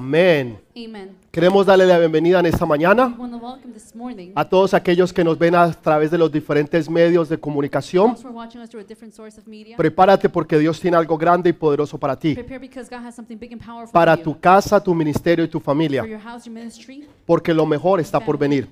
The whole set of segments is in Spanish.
Amén. Amen. Queremos darle la bienvenida en esta mañana a todos aquellos que nos ven a través de los diferentes medios de comunicación. Prepárate porque Dios tiene algo grande y poderoso para ti, para tu casa, tu ministerio y tu familia, porque lo mejor está por venir.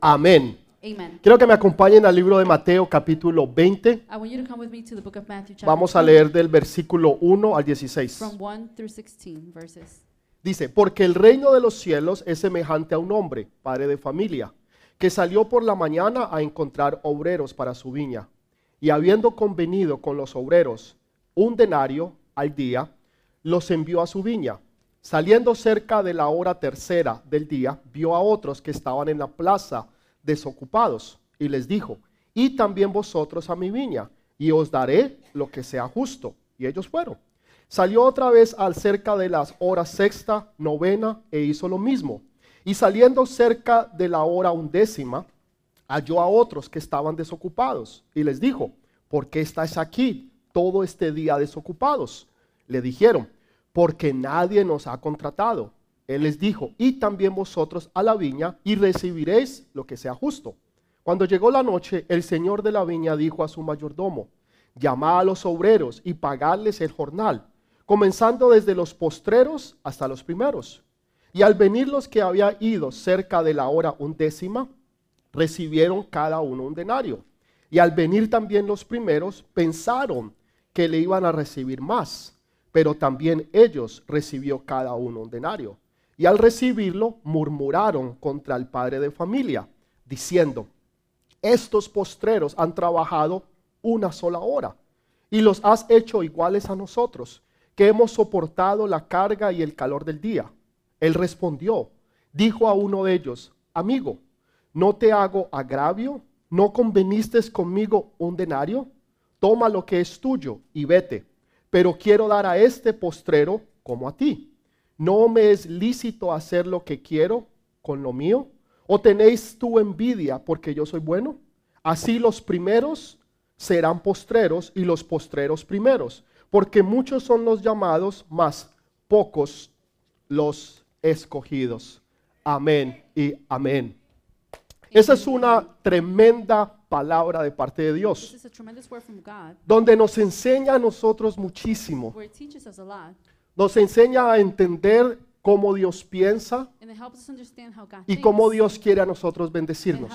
Amén. Amen. Quiero que me acompañen al libro de Mateo capítulo 20. I want you to come with me to the book of Matthew chapter Vamos a 20, leer del versículo 1 al 16. from 1 through 16 verses. Dice, porque el reino de los cielos es semejante a un hombre, padre de familia, que salió por la mañana a encontrar obreros para su viña. Y habiendo convenido con los obreros un denario al día, los envió a su viña. Saliendo cerca de la hora tercera del día, vio a otros que estaban en la plaza desocupados y les dijo, y también vosotros a mi viña, y os daré lo que sea justo. Y ellos fueron. Salió otra vez al cerca de las horas sexta, novena, e hizo lo mismo. Y saliendo cerca de la hora undécima, halló a otros que estaban desocupados y les dijo, ¿por qué estáis aquí todo este día desocupados? Le dijeron, porque nadie nos ha contratado. Él les dijo, y también vosotros a la viña y recibiréis lo que sea justo. Cuando llegó la noche, el señor de la viña dijo a su mayordomo, llamad a los obreros y pagadles el jornal, comenzando desde los postreros hasta los primeros. Y al venir los que había ido cerca de la hora undécima, recibieron cada uno un denario. Y al venir también los primeros, pensaron que le iban a recibir más, pero también ellos recibió cada uno un denario. Y al recibirlo, murmuraron contra el padre de familia, diciendo, estos postreros han trabajado una sola hora y los has hecho iguales a nosotros, que hemos soportado la carga y el calor del día. Él respondió, dijo a uno de ellos, amigo, ¿no te hago agravio? ¿No conveniste conmigo un denario? Toma lo que es tuyo y vete, pero quiero dar a este postrero como a ti. ¿No me es lícito hacer lo que quiero con lo mío? ¿O tenéis tu envidia porque yo soy bueno? Así los primeros serán postreros y los postreros primeros, porque muchos son los llamados, mas pocos los escogidos. Amén y amén. Esa es una tremenda palabra de parte de Dios, donde nos enseña a nosotros muchísimo. Nos enseña a entender cómo Dios piensa y cómo Dios quiere a nosotros bendecirnos.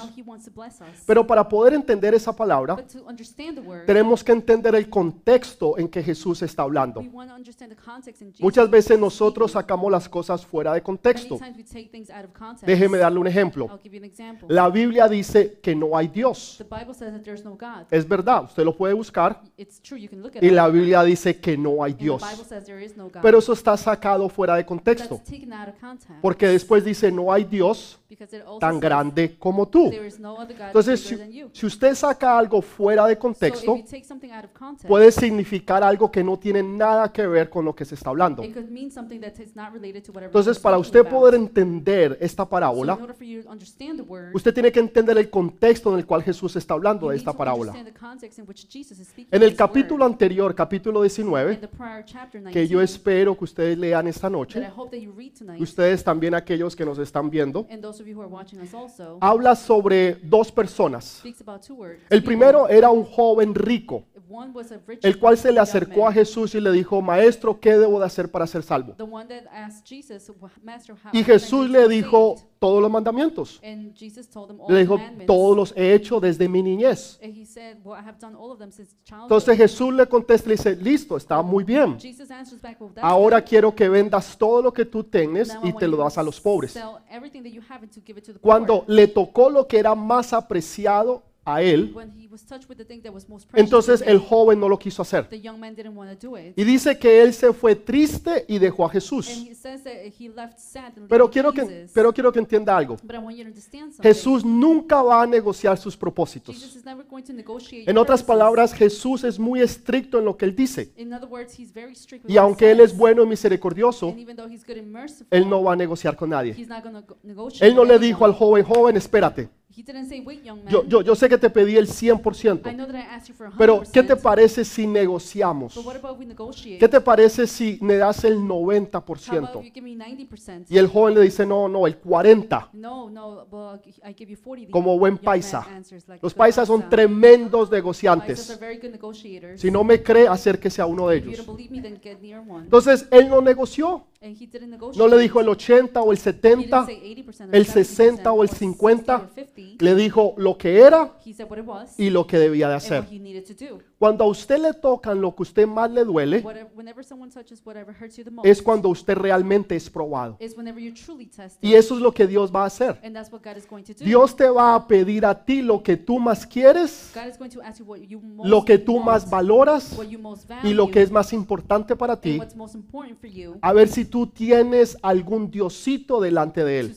Pero para poder entender esa palabra, but to understand the word, tenemos que entender el contexto en que Jesús está hablando. we want to understand the context in Jesus. Muchas veces nosotros sacamos las cosas fuera de contexto. times we take things out of context. Déjeme darle un ejemplo. I'll give you an example. La Biblia dice que no hay Dios. The Bible says that there's no God. Es verdad, usted lo puede buscar It's true, you can look at y it. la Biblia dice que no hay Dios. Pero eso está sacado fuera de contexto. Porque después dice no hay Dios tan grande como tú. Entonces, si, si usted saca algo fuera de contexto, puede significar algo que no tiene nada que ver con lo que se está hablando. Entonces, para usted poder entender esta parábola, usted tiene que entender el contexto en el cual Jesús está hablando de esta parábola. En el capítulo anterior, capítulo In 19, the prior chapter 19, que yo espero que ustedes lean esta noche, ustedes también aquellos que nos están viendo, also, habla sobre dos personas. El primero era un joven rico, El cual se le acercó a Jesús y le dijo, maestro, ¿qué debo de hacer para ser salvo? The one that asked Jesus, "Wha- Master, how Y Jesús le dijo saved?" todos los mandamientos. Le dijo, todos los he hecho desde mi niñez. Entonces Jesús le contesta y le dice, listo, está muy bien. Ahora quiero que vendas todo lo que tú I y te lo das a los pobres. Cuando le tocó lo que era más apreciado a él, entonces to el joven no lo quiso hacer. Y dice que él se fue triste y dejó a Jesús. Pero quiero que, pero quiero que entienda algo. Jesús nunca va a negociar sus propósitos. En otras palabras, Jesús es muy estricto en lo que él dice. Y aunque él es bueno y misericordioso, él no va a negociar con nadie. Él no le dijo al joven, joven, espérate. He didn't say, wait, young man. Yo, yo, yo sé que te pedí el 100%, I know that I asked you for 100%. pero ¿qué te parece si negociamos? But what about we negotiate? ¿Qué te parece si me das el How about 90%? if you give me 90%? Y el joven le dice, no, no, el 40%. No, no, well, I give you 40. The Como buen young man paisa. answers like a Los good paisas son paisa. tremendos Paisas are negociantes. very good negotiators. Si no me cree, acérquese a uno de If you ellos. believe me, then get near one. Entonces, él no negoció. No le dijo el 80 o el He 70. didn't say 80% or el 70% 60 o el or 60 50. or 50. Le dijo lo que era y lo que debía de hacer. Cuando a usted le tocan lo que a usted más le duele, es cuando usted realmente es probado. Y eso es lo que Dios va a hacer. Dios te va a pedir a ti lo que tú más quieres, lo que tú más valoras y lo que es más importante para ti, a ver si tú tienes algún diosito delante de Él.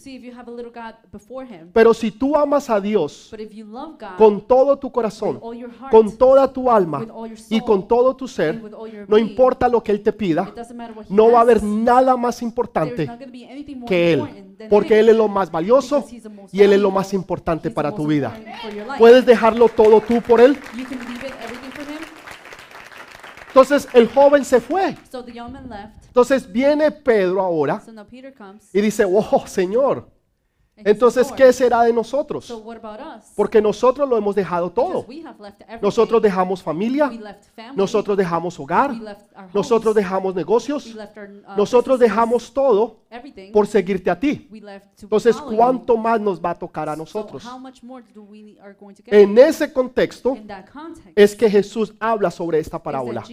Pero si tú amas a Dios God con todo tu corazón, heart, con toda tu alma y con todo tu ser, no importa lo que Él te pida, no va a haber nada más importante que Él, porque Él es lo más valioso y Él es lo más importante para tu vida. ¿Puedes dejarlo todo tú por Él? You can leave it everything for Him. Entonces el joven se fue. Entonces viene Pedro ahora y dice, oh Señor, entonces "Lord, ¿qué será de nosotros? Porque nosotros lo hemos dejado todo. Nosotros dejamos familia, nosotros dejamos hogar, nosotros dejamos negocios, uh, nosotros dejamos todo por seguirte a ti. Entonces. ¿cuánto más nos va a tocar a So nosotros? how much more do we are going to get? En ese contexto in that context, es que Jesús habla sobre esta parábola.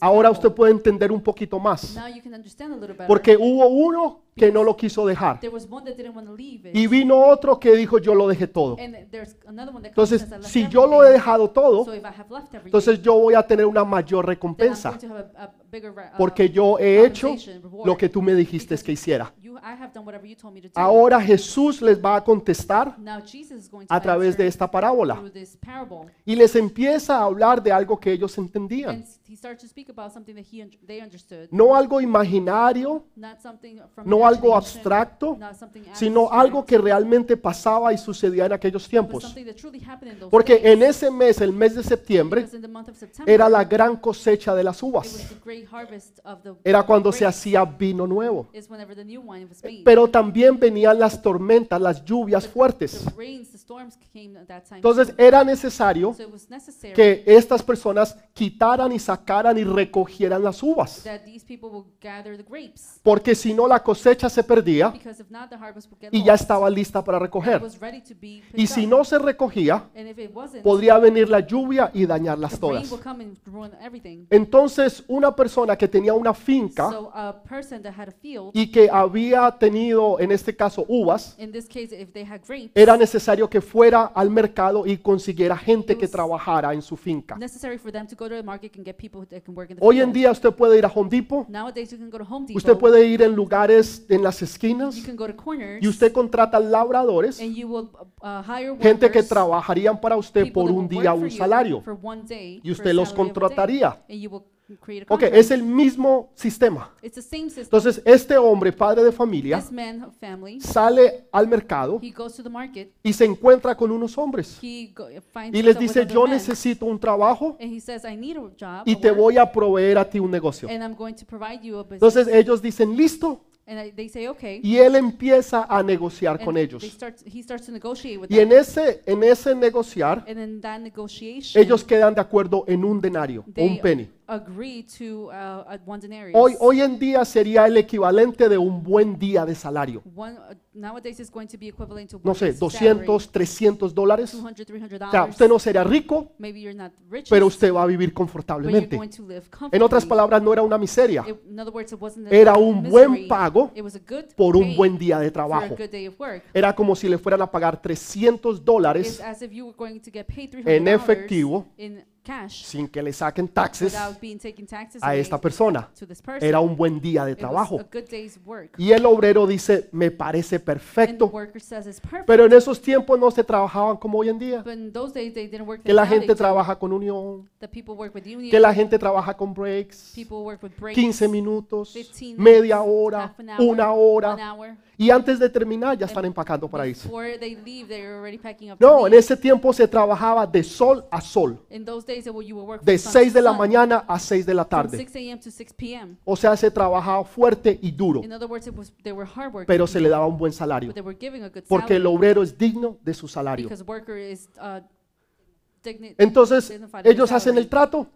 Ahora usted puede entender un poquito más, Now you can understand a little better. porque hubo uno que no lo quiso dejar y vino otro que dijo yo lo dejé todo. Entonces, and says, "I left si yo lo he everything." dejado todo, entonces yo voy a tener una mayor recompensa, bigger uh, porque yo he hecho lo que tú me dijiste que hiciera. You, I have done whatever you told me to do. Ahora Jesús les va a contestar Now Jesus is going to a través de esta parábola y les empieza a hablar de algo que ellos entendían. And he starts to speak about something that he un- they understood, No algo imaginario, not something from no algo abstracto, sino abstract, algo que realmente pasaba y sucedía en aquellos tiempos. something that truly happened in those Porque en ese mes, el mes de septiembre, Because in the month of September, era la gran cosecha de las it uvas. was the great harvest of the Era cuando se hacía vino nuevo. Pero también venían las tormentas, las lluvias fuertes. Entonces era necesario que estas personas quitaran y sacaran y recogieran las uvas. Porque si no la cosecha se perdía y ya estaba lista para recoger. Y si no se recogía, podría venir la lluvia y dañarlas todas. Entonces una persona que tenía una finca y que había tenido, en este caso, uvas, in this case, if they had grapes, era necesario que fuera al mercado y consiguiera gente que trabajara en su finca. necessary for them to go to the market and get people that can work in the Hoy en día usted puede ir a Home Depot, Nowadays, you can go to Home Depot. usted puede ir en lugares en las esquinas you can go to corners. y usted contrata labradores, and you will uh, hire gente que trabajarían para usted por un día un salario. y usted los contrataría. Ok, es el mismo sistema. It's the same system. Entonces este hombre, padre de familia, this man family, sale al mercado he goes to the market. y se encuentra con unos hombres He go, finds y les himself with dice, other yo men, necesito un trabajo and he says, I need a job, y a te work, voy a proveer a ti un negocio. and I'm going to provide you a business. Entonces ellos dicen, listo, and I, they say, okay. y él empieza a negociar and con they ellos. start, he starts to negotiate with Y them. en ese, en ese negociar, and in that negotiation, ellos quedan de acuerdo en un denario o they un penny. Agree to uh, a one denarius. Hoy, hoy en día sería el equivalente de un buen día de salario. One, uh, nowadays is going to be equivalent to No one sé, day's 200, 300 dólares. salary, 200, 300 O sea, dollars. usted no sería rico, Maybe you're not rich, pero usted va a vivir but you're confortablemente. going to live En otras palabras, no era una miseria, It- in other words, it wasn't a era un buen misery. pago It was a good por un pay buen día de for a trabajo. good day of work. Era como si le fueran a pagar 300 It's dólares as if you were going to get paid $300 en efectivo in cash sin que le saquen taxes a esta persona. Era un buen día de trabajo. Y el obrero dice, me parece perfecto. Pero en esos tiempos no se trabajaban como hoy en día. But in those days they didn't work Que la gente trabaja con unión, The people work with union. que la gente trabaja con breaks, people work with breaks. 15 minutos, 15 media hora, una hora. Y antes de terminar ya están empacando para irse. No, en ese tiempo se trabajaba de sol a sol, In those days, it, you would work de from sun 6 to de la mañana a 6 de la tarde. 6 a.m. to 6 p.m. O sea, se trabajaba fuerte y duro, pero se le daba un buen salario, but they were giving a good porque el salary obrero es digno de su salario. because worker is uh, Entonces, ellos hacen el trato,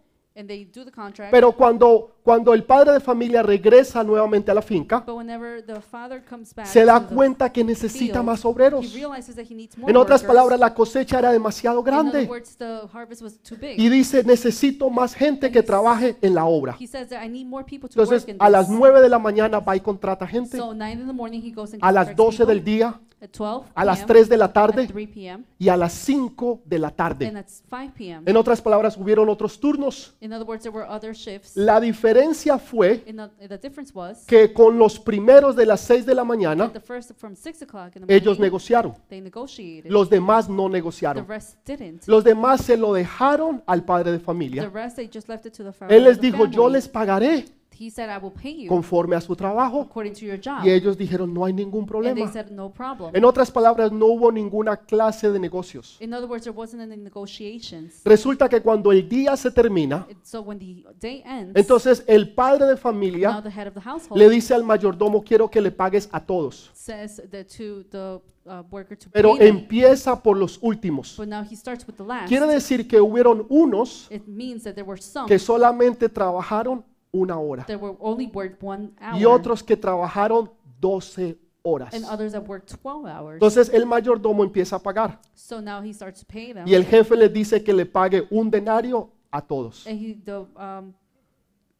pero cuando, cuando el padre de familia regresa nuevamente a la finca, se da cuenta que necesita más obreros. he realizes that he needs more En otras palabras, la cosecha era demasiado grande y dice, necesito más gente que trabaje en la obra. Entonces, a las this. 9 de la mañana va y contrata gente, So 9 in the morning he goes and a las contracts 12 del día, At 12 a las p.m., 3 de la tarde 3 p.m. y a las 5 de la tarde. at 5 p.m. En otras palabras, hubieron otros turnos. La diferencia fue difference was que con los primeros de las 6 de la mañana, the first from 6 o'clock in the ellos negociaron. Los demás no negociaron. Los demás se lo dejaron al padre de familia. rest, they just left it to the fa- Él les dijo, yo les pagaré He said, I will pay you conforme a su trabajo. according to your job. Y ellos dijeron, no hay ningún and they problema. said, no problem. En otras palabras, no hubo ninguna clase de negocios. In other words, there wasn't any negotiations. Resulta que cuando el día se termina, So when the day ends, entonces el padre de now familia the head of the household le dice al mayordomo, quiero que le pagues a todos. says that to the uh, worker to Pero pay them. empieza por los últimos. But now he starts with the last. Quiere decir que hubieron unos It means that there were some que solamente trabajaron una hora that were only worked one hour y otros que trabajaron 12 horas. and others that worked 12 hours. Entonces el mayordomo empieza a pagar So now he starts to pay them. y el jefe les dice que le pague un denario a todos. And he, the, um,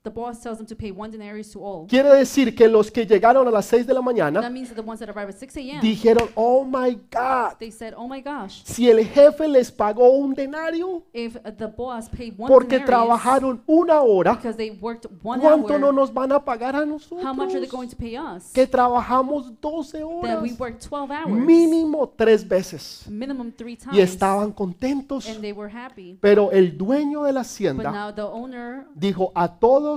the boss tells him to pay one denarius to all. Quiere decir que los que llegaron a las 6 de la That mañana means that the ones that arrive at 6 a.m., dijeron, oh my God, they said, oh my gosh, si el jefe les pagó un denario if uh, the boss paid one porque denarius trabajaron una hora, because they worked one ¿cuánto no hour, nos van a pagar a how much are they going nosotros? to pay us? Que trabajamos 12 That horas, we worked 12 hours, mínimo tres veces. minimum three times, Y estaban contentos. and they were happy. Pero el dueño de la But hacienda now the owner, dijo a todos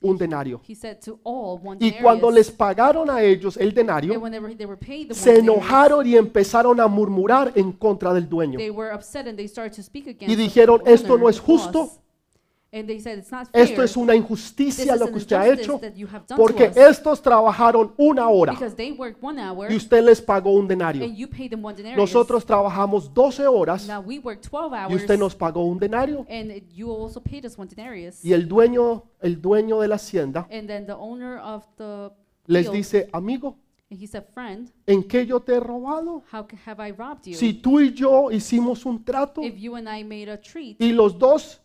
un denario. Y cuando les pagaron a ellos el denario, se enojaron y empezaron a murmurar en contra del dueño. they were upset and they started to speak against Y dijeron, esto no es justo, said, it's not fair. esto es una injusticia lo que usted ha hecho, porque estos trabajaron una hora because they worked one hour y usted les pagó un denario. and you paid them one denarius. Nosotros trabajamos 12 horas now we worked 12 y hours usted nos pagó un denario. and you also paid us one denarius. Y el dueño, el dueño de la hacienda And then the owner of the les dice, amigo, said, ¿en qué yo te he robado? how ca- have I robbed you? Si tú y yo hicimos un trato if you and I made a treat y los dos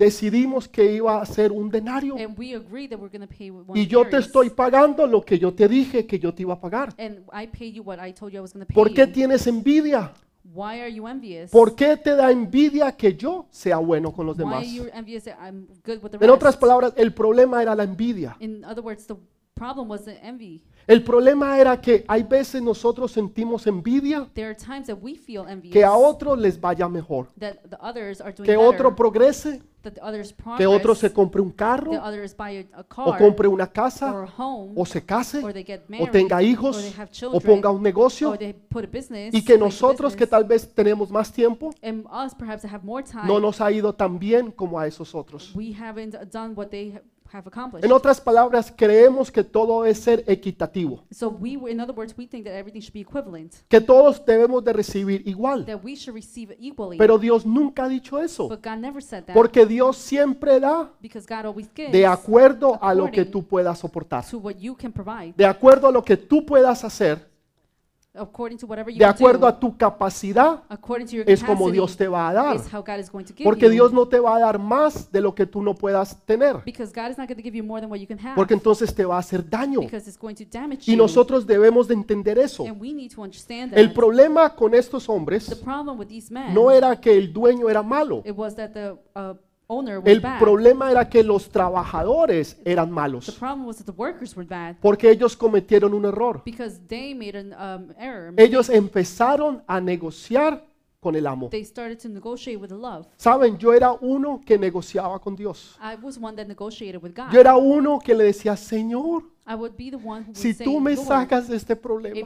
decidimos que iba a ser un denario and we agreed that we're going to pay one y yo te estoy pagando lo que yo te dije que yo te iba a pagar. and I paid you what I told you I was going to pay ¿Por qué tienes envidia? why are you envious? ¿Por qué te da envidia que yo sea bueno con los demás? En otras palabras, el problema era la envidia. In other words, the problem was the envy. El problema era que hay veces nosotros sentimos envidia There are times that we feel envious que a otros les vaya mejor, that the others are doing que better, otro progrese, that the others progress, que otro se compre un carro that others buy a, a o car compre una or casa a home o se case or they get o married tenga or hijos they have o children ponga un negocio or they put a business y que make a nosotros que business, tal vez tenemos más tiempo and us perhaps that have more time no nos ha ido tan bien como a esos otros. we haven't done what they ha- have accomplished. En otras palabras, creemos que todo debe ser equitativo, so we in other words we think that everything should be equivalent, que todos debemos de recibir igual. that we should receive it equally. Pero Dios nunca ha dicho eso, but God never said that porque Dios siempre da because God always gives de acuerdo a lo que according tú puedas soportar, to what you can provide, de acuerdo a lo que tú puedas hacer according to whatever you de acuerdo do, a tu capacidad, according to your es como capacity, Dios te va a dar. is how God is going to give Porque you. Dios no te va a dar más de lo que tú no puedas tener, because God is not going to give you more than what you can have. porque entonces te va a hacer daño. because it's going to damage Y you. nosotros debemos de entender eso. and we need to understand that. El problema con estos the hombres problem with these men, no era que el dueño era malo. it was that the uh, El problema era que los trabajadores eran the malos, problem was that the workers were bad porque ellos cometieron un error. because they made an um, error. Ellos empezaron a negociar con el amo. They started to negotiate with love. Saben, yo era uno que negociaba con Dios. I was one that negotiated with God. Yo era uno que le decía, Señor, I would be the one who would si tú me sacas de este problema,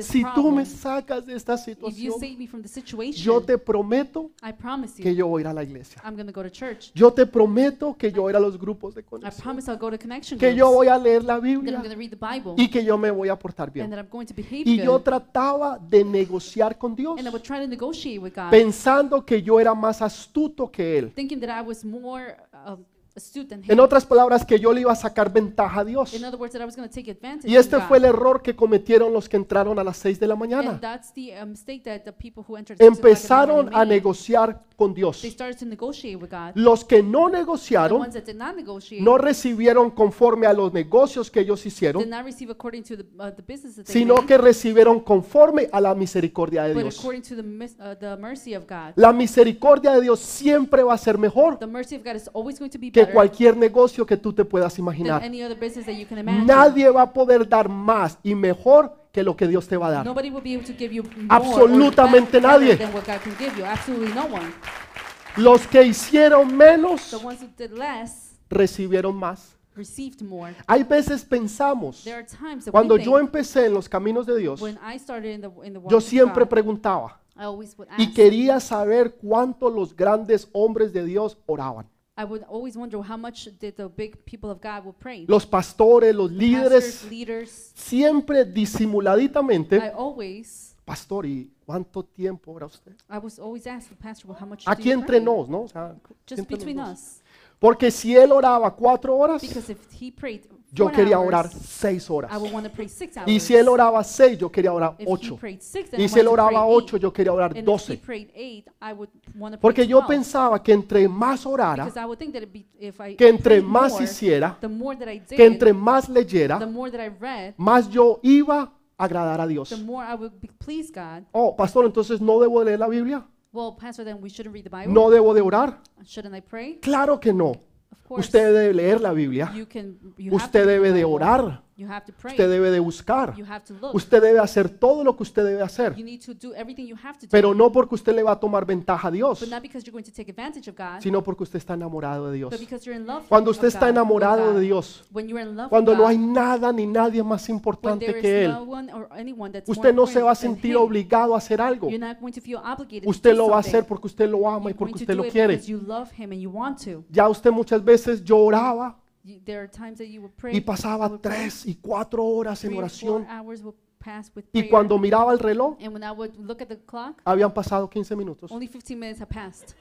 si tú me sacas de esta situación, save me from the situation, yo te prometo I promise you, que yo voy a ir a la iglesia. I'm going to go to church. Yo te prometo que yo voy a ir a los grupos de I conexión, promise I'll go to connection que yo voy a leer la Biblia going to read the Bible, y que yo me voy a portar and bien. that I'm going to behave Y yo trataba de negociar con Dios, And I would try to negotiate with God, pensando que yo era más astuto que Él. En otras palabras, que yo le iba a sacar ventaja a Dios. In other words, that I was going to take advantage Y este God. fue el error que cometieron los que entraron a las 6 de la and mañana. that's the uh, mistake that the people who entered six o'clock in the Empezaron a made. negociar con Dios. They started to negotiate with God. Los que no The negociaron ones that did not negotiate no recibieron conforme a los negocios que ellos did hicieron, not receive according to the, uh, the business that they sino made, que recibieron conforme a la misericordia de but Dios. according to the, mis- uh, the mercy of God. La misericordia de Dios siempre va a ser mejor The mercy of God is always going to be que cualquier negocio que tú te puedas imaginar. Nadie va a poder dar más y mejor que lo que Dios te va a dar. Absolutamente nadie. than what God can give you. Absolutely no one. Los que hicieron menos The ones who did less recibieron más. received more. Hay veces pensamos, There are times that cuando yo empecé en los caminos de Dios, when I started in the in the walk yo siempre preguntaba I always would y quería saber cuánto los grandes hombres de Dios oraban. I would always wonder how much did the big people of God will pray. Los pastores, los Pastors, líderes, leaders. siempre I always, pastor, ¿y cuánto tiempo ora usted? I was always asking pastor, well, how much Aquí do you entre pray? nos, ¿no? O sea, Just entre between dos. us, Porque si él oraba cuatro horas, yo quería orar seis horas. Y si él oraba seis, yo quería orar ocho. Y si él oraba ocho, yo quería orar doce. Porque yo 12. pensaba que entre más orara, que entre más hiciera, que entre más leyera, más yo iba a agradar a Dios. Oh, pastor, entonces no debo leer la Biblia, Well, pastor, then we shouldn't read the Bible. no debo de orar. Shouldn't I pray? Claro que no. Of course. Usted debe leer la Biblia, you can. You have to usted read the debe de Bible. orar, You have to pray. usted debe de buscar, You have to look. usted debe hacer todo lo que usted debe hacer, You need to do everything you have to do. pero no porque usted le va a tomar ventaja a Dios, but not because you're going to take advantage of God, sino porque usted está enamorado de Dios. but because you're in love. Cuando of usted está God, with enamorado God. de Dios, When you're in love cuando with no God, hay nada ni nadie más when importante there que Él, no one or anyone that's usted more no se va a important than sentir him, obligado a hacer algo. You're not going to feel obligated Usted to do lo va a something. hacer porque usted lo ama y You're porque to usted do lo it quiere. because you love him and you want to. Ya usted muchas veces yo oraba You, there are times that you would pray. y I pasaba would pray, tres y cuatro horas en three or four oración hours would pass with y prayer. cuando miraba el reloj and when I would look at the clock, habían pasado 15 minutos only 15 minutes had passed.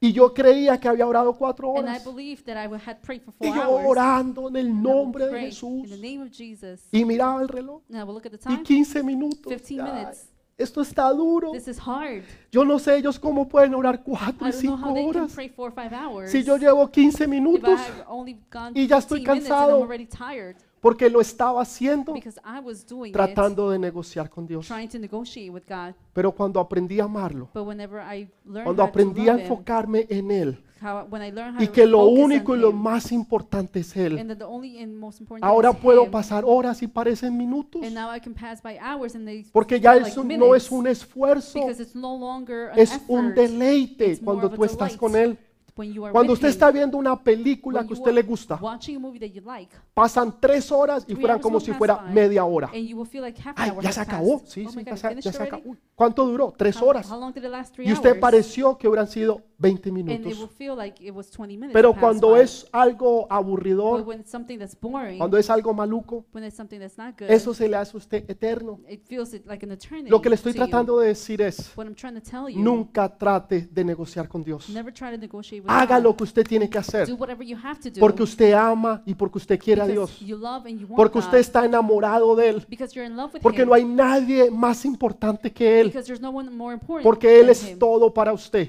y yo creía que había orado cuatro And I horas believed that I would- had prayed for y four yo hours. orando en el and I would nombre de pray Jesús In the name of Jesus. y miraba el reloj And I would look at the y time. 15 minutos. 15 Ay, minutes. Esto está duro. This is hard. Yo no sé ellos cómo pueden orar cuatro I y don't know cinco how they can horas. pray four or five hours. Si yo llevo 15 if I minutos have only gone y ya estoy 15 minutes and cansado. I'm already tired porque lo estaba haciendo because I was doing it, tratando de negociar con Dios. trying to negotiate with God. Pero cuando aprendí a amarlo, But whenever I learned cuando how to aprendí a love him, enfocarme en Él how, when I learned how y que lo único y lo más importante es Él, and that the only and most important ahora thing is puedo him, pasar horas y parecen minutos. and now I can pass by hours and they Porque ya feel es like un- minutes no es un esfuerzo, because it's no longer an es effort un deleite It's more cuando of a tú estás delight. con Él. when you are Cuando with usted him, está viendo una película when que a you usted are le gusta, watching a movie that you like pasan tres horas y Three fueran hours como will si pass fuera by, media hora. and you will feel like half an Ay, hour ya has se acabó. passed. Sí, oh sí, ya se, finished ya se already? acabó. ¿Cuánto duró? Tres How- horas. How long did it last? Three Y usted hours. pareció que hubieran sido 20 And it will minutos. feel like it was 20 minutes. Pero cuando es algo But aburridor, when it's something that's boring, cuando es algo maluco, good, eso se le hace a usted eterno. it feels it like an eternity. Lo que le estoy you. tratando de decir es, you, nunca trate de negociar con Dios. never try to negotiate with Haga lo que usted tiene que hacer, Do whatever you have to do. porque usted ama y porque usted quiere a Dios, you love and you want porque usted está enamorado de Él, because you're in love with porque Him. no hay nadie más importante que Él, because there's no one more important porque Él es Him. todo para usted.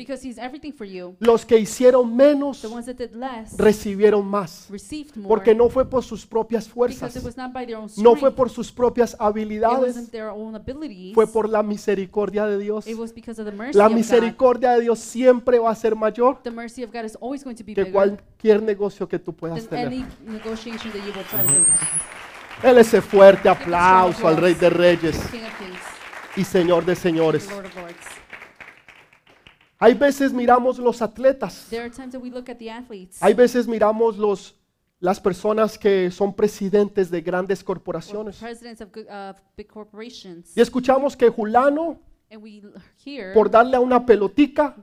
You. Los que hicieron menos The ones that did less recibieron más, received more. porque no fue por sus propias it fuerzas, was not by their own strength. no fue por sus propias it habilidades, wasn't their own abilities. fue por la misericordia de Dios. it was because of the mercy La of God. misericordia de Dios siempre va a ser mayor The mercy of God is always going to be que cualquier negocio que tú puedas tener. any negotiation that you will try to do. Él ese fuerte aplauso al Rey de Reyes y Señor de señores. Hay veces miramos los atletas, hay veces miramos los, las personas que son presidentes de grandes or corporaciones y escuchamos que Julano, por darle a una pelotica,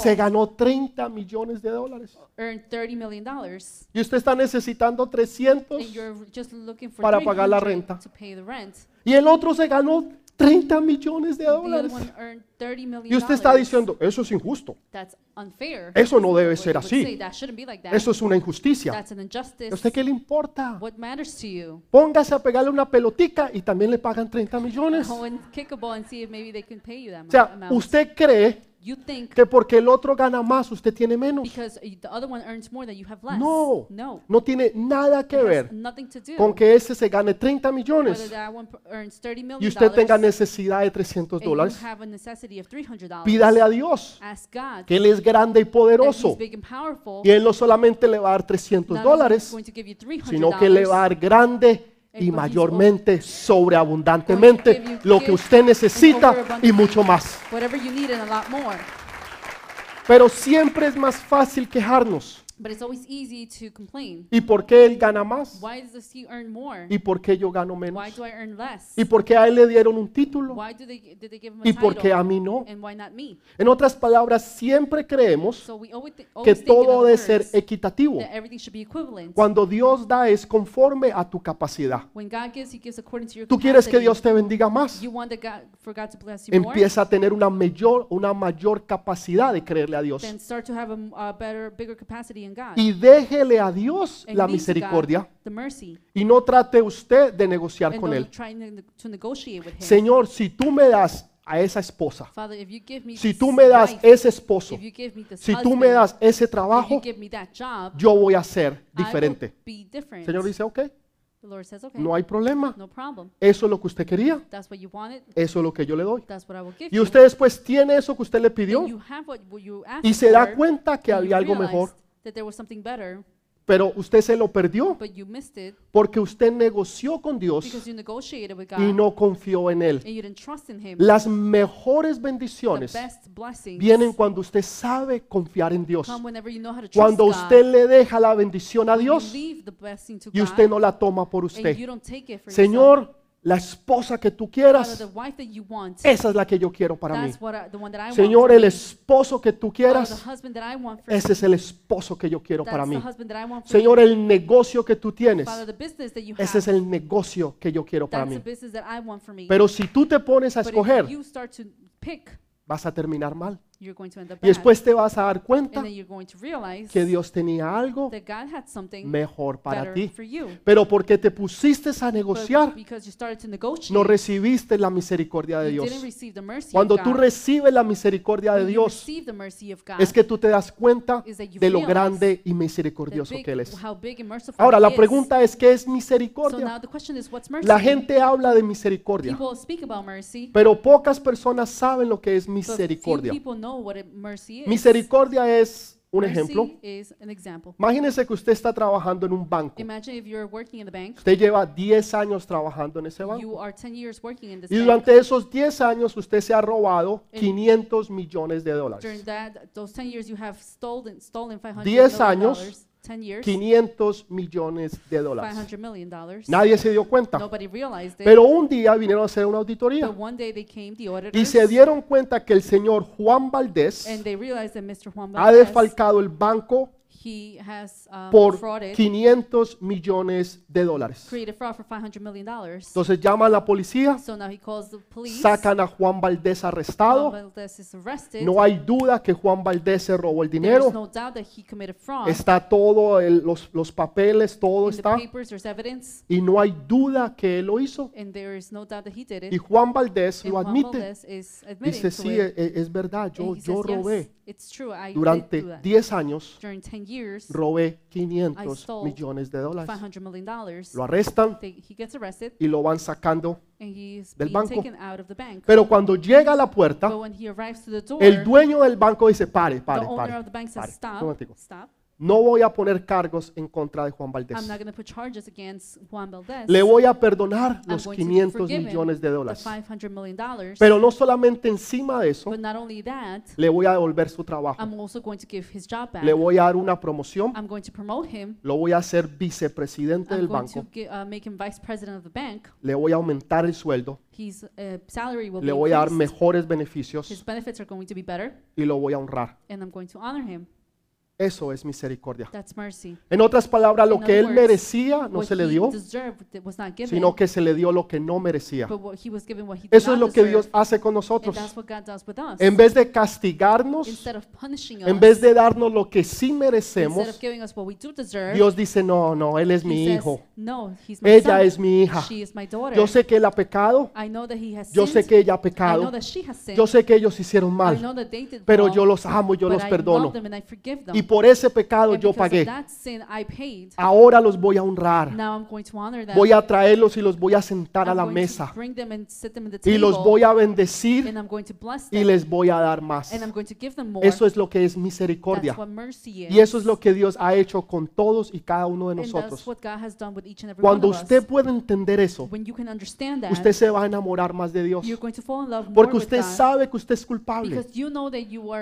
se ganó 30 millones de dólares. earned 30 million dollars, Y usted está necesitando 300 and you're just looking for Para pagar la 300 renta. y el otro se ganó 30 millones de dólares. one earned 30 million Y usted está diciendo, eso es injusto, that's unfair. eso no debe ser así, eso es una injusticia. That's an injustice. ¿A usted qué le importa? What matters to you? Póngase a pegarle una pelotica y también le pagan 30 millones. Go and kick a ball and see if maybe they can pay you that O sea, usted cree You think que porque el otro gana más, usted tiene menos. because the other one earns more that you have less. No, No. no tiene nada que It has ver nothing to do con que ese se gane 30 whether millones that one p- earns 30 million y usted tenga dollars necesidad de 300 and you dólares. have a necessity of 300 dollars. Pídale a Dios Ask God que Él es grande y that poderoso He's big and powerful. y Él no solamente le va a dar 300 not only is dólares, going to give you 300 sino que le va a dar grande y mayormente, sobreabundantemente, lo que usted necesita y mucho más. Pero siempre es más fácil quejarnos. But it's always easy to complain. ¿Y por qué Él gana más? Why does he earn more? ¿Y por qué yo gano Why menos? do I earn less? ¿Y por qué a Él le dieron un título? Why do they, did they give him a ¿Y por qué title? a mí no? And why not me? En otras palabras, siempre creemos So we always, thi- que always think in todo other debe ser words equitativo. that everything should be equivalent. Cuando Dios da es conforme a tu capacidad. When God gives, He gives according to your Tú quieres que capacity. Dios te bendiga más. You want that God, for God to bless you more. Empieza a tener una mayor, una mayor capacidad de creerle a Dios. Then start to have a, m- a better, bigger capacity in. Y déjele a Dios And la misericordia God the mercy. y no trate usted de negociar And con Él. try ne- to negotiate with Him. Señor, si tú me das a esa esposa, si tú me das ese esposo, si tú me das ese trabajo, yo voy a ser diferente. Señor dice, ok, no hay problema. no problem. Eso es lo que usted quería, That's what you wanted. eso es lo que yo le doy. That's what I will give Y usted después tiene eso que usted le pidió y se da cuenta que había algo mejor, That there was something better, pero usted se lo perdió but you missed it porque usted negoció con Dios because you negotiated with God y no confió en Él. and you didn't trust in Him. Las mejores the bendiciones best blessings vienen cuando usted sabe confiar en Dios. come whenever you know how to trust Cuando God. usted le deja la bendición a When you Dios leave the blessing to y God usted no la toma por and usted. you don't take it for yourself. Señor, la esposa que tú quieras, esa es la que yo quiero para mí. Señor, el esposo que tú quieras, ese es el esposo que yo quiero para mí. Señor, el negocio que tú tienes, ese es el negocio que yo quiero para mí. Pero si tú te pones a escoger, vas a terminar mal. You're going to end up Y bad. después te vas a dar and cuenta then you're going to realize que Dios tenía algo that God had something mejor para better ti. for you. Pero porque te pusiste a But negociar, because you started to negotiate, no recibiste la misericordia de you Dios. didn't receive the mercy Cuando of tú God. recibes la misericordia de When you Dios, receive the mercy of God, es que tú te das cuenta is that you de lo realize grande y misericordioso big- que Él es. how big and merciful Ahora, He la is. pregunta es, ¿qué es So now misericordia? the question is, what's mercy? La gente habla de misericordia, People speak about mercy, pero pocas personas saben lo que es but few misericordia. people know what it, mercy is. Misericordia es un ejemplo. is an example. Imagínese que usted está trabajando en un banco. Imagine if you're working in the bank, Usted lleva 10 años trabajando en ese banco. you are 10 years working in this Y bank. durante esos 10 años usted se ha robado 500 millones de During dólares. that, those 10 years, you have stolen, stolen 500 10 million años dollars. 10 years, 500 millones de dólares. 500 million dollars. Nadie se dio cuenta. Nobody realized it. Pero un día vinieron a hacer una auditoría But one day they came, the y se dieron cuenta que el señor Juan Valdés and they realized that Mr. Juan ha Valdez, defalcado el banco he has um, por frauded, 500 millones de dólares. created fraud for 500 million dollars. Entonces llaman a la policía, So now he calls the police. sacan a Juan Valdés Juan arrestado. Valdez is arrested. No hay duda que Juan Valdés se robó el There's dinero. no doubt that he committed fraud. Está todo, el- los, los papeles, todo In the está. papers, there's evidence, Y no hay duda que él lo hizo. and there is no doubt that he did it. Y Juan Valdés And lo Juan admite. Valdez is admitting Dice, to sí, it. e- es, verdad, And yo, he yo says, yes, robé. it's true. I did Durante do that. 10 años, During 10 years, robé I 500 stole millones de dólares. 500 million dollars. Lo arrestan They, he gets arrested, y lo van sacando. and he's Del being banco. taken out of the bank. Pero cuando llega a la puerta, But when he arrives to the door, el dueño del banco dice, pare, the pare, owner pare. of the bank pare, says, stop, momentico. stop. No voy a poner cargos en contra de Juan Valdés. I'm not going to put charges against Juan Valdez. Le voy a perdonar I'm los going to 500 forgive him millones de the dólares. 500 million dollars. Pero no solamente encima de eso, But not only that, le voy a devolver su trabajo. I'm also going to give his job back. Le voy a dar una promoción. I'm going to promote him. Lo voy a hacer vicepresidente I'm del going to banco. gi- uh, make him vice president of the bank. Le voy a aumentar el sueldo. His uh, salary will Le be voy a dar increased. mejores His beneficios benefits are going to be better, y lo voy a honrar. and I'm going to honor him. Eso es misericordia. That's mercy. En otras palabras, lo In que other él words, merecía no what se le he dio, deserved that was not given, sino que se le dio lo que no merecía. but what he was given what he did Eso es not lo que deserve. Dios hace con and nosotros. that's what God does with us. En vez de castigarnos, Instead of punishing us, en vez de darnos lo que sí instead merecemos, of giving us what we do deserve, Dios dice, no, no, él es he mi says, hijo. no, he's my Ella son. es mi hija. She is my daughter. Yo sé que él ha pecado, I know that he has yo sé sinned. que ella ha I know pecado, that she has sinned. yo sé que ellos hicieron I mal, know that they did pero wrong, yo los amo y yo but los I perdono. love them and I forgive them. Y por ese pecado yo pagué. Ahora los voy a honrar. Voy a traerlos y los voy a sentar a la mesa. Y los voy a bendecir y les voy a dar más. Eso es lo que es misericordia. Y eso es lo que Dios ha hecho con todos y cada uno de nosotros. Cuando usted us. puede entender eso, usted se va a enamorar más de Dios. Porque usted sabe que usted es culpable.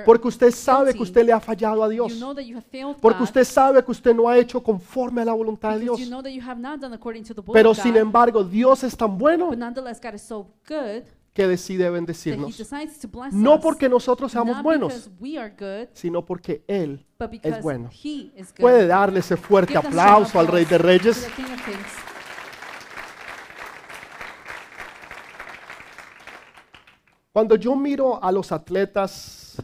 Porque usted sabe que usted le ha fallado a Dios. Know that you have failed Porque usted sabe que usted no ha hecho conforme a la voluntad de Dios. you know that you have not done according to the will Pero of sin God. embargo, Dios es tan bueno But nonetheless, God is so good que decide that He bendecirnos. decides to bless No us. porque nosotros seamos not buenos, because we are good, sino porque Él but because bueno. He is good. puede darle ese fuerte Give them some aplauso al Rey applause de Reyes. to the King of Kings. Cuando yo miro a los atletas,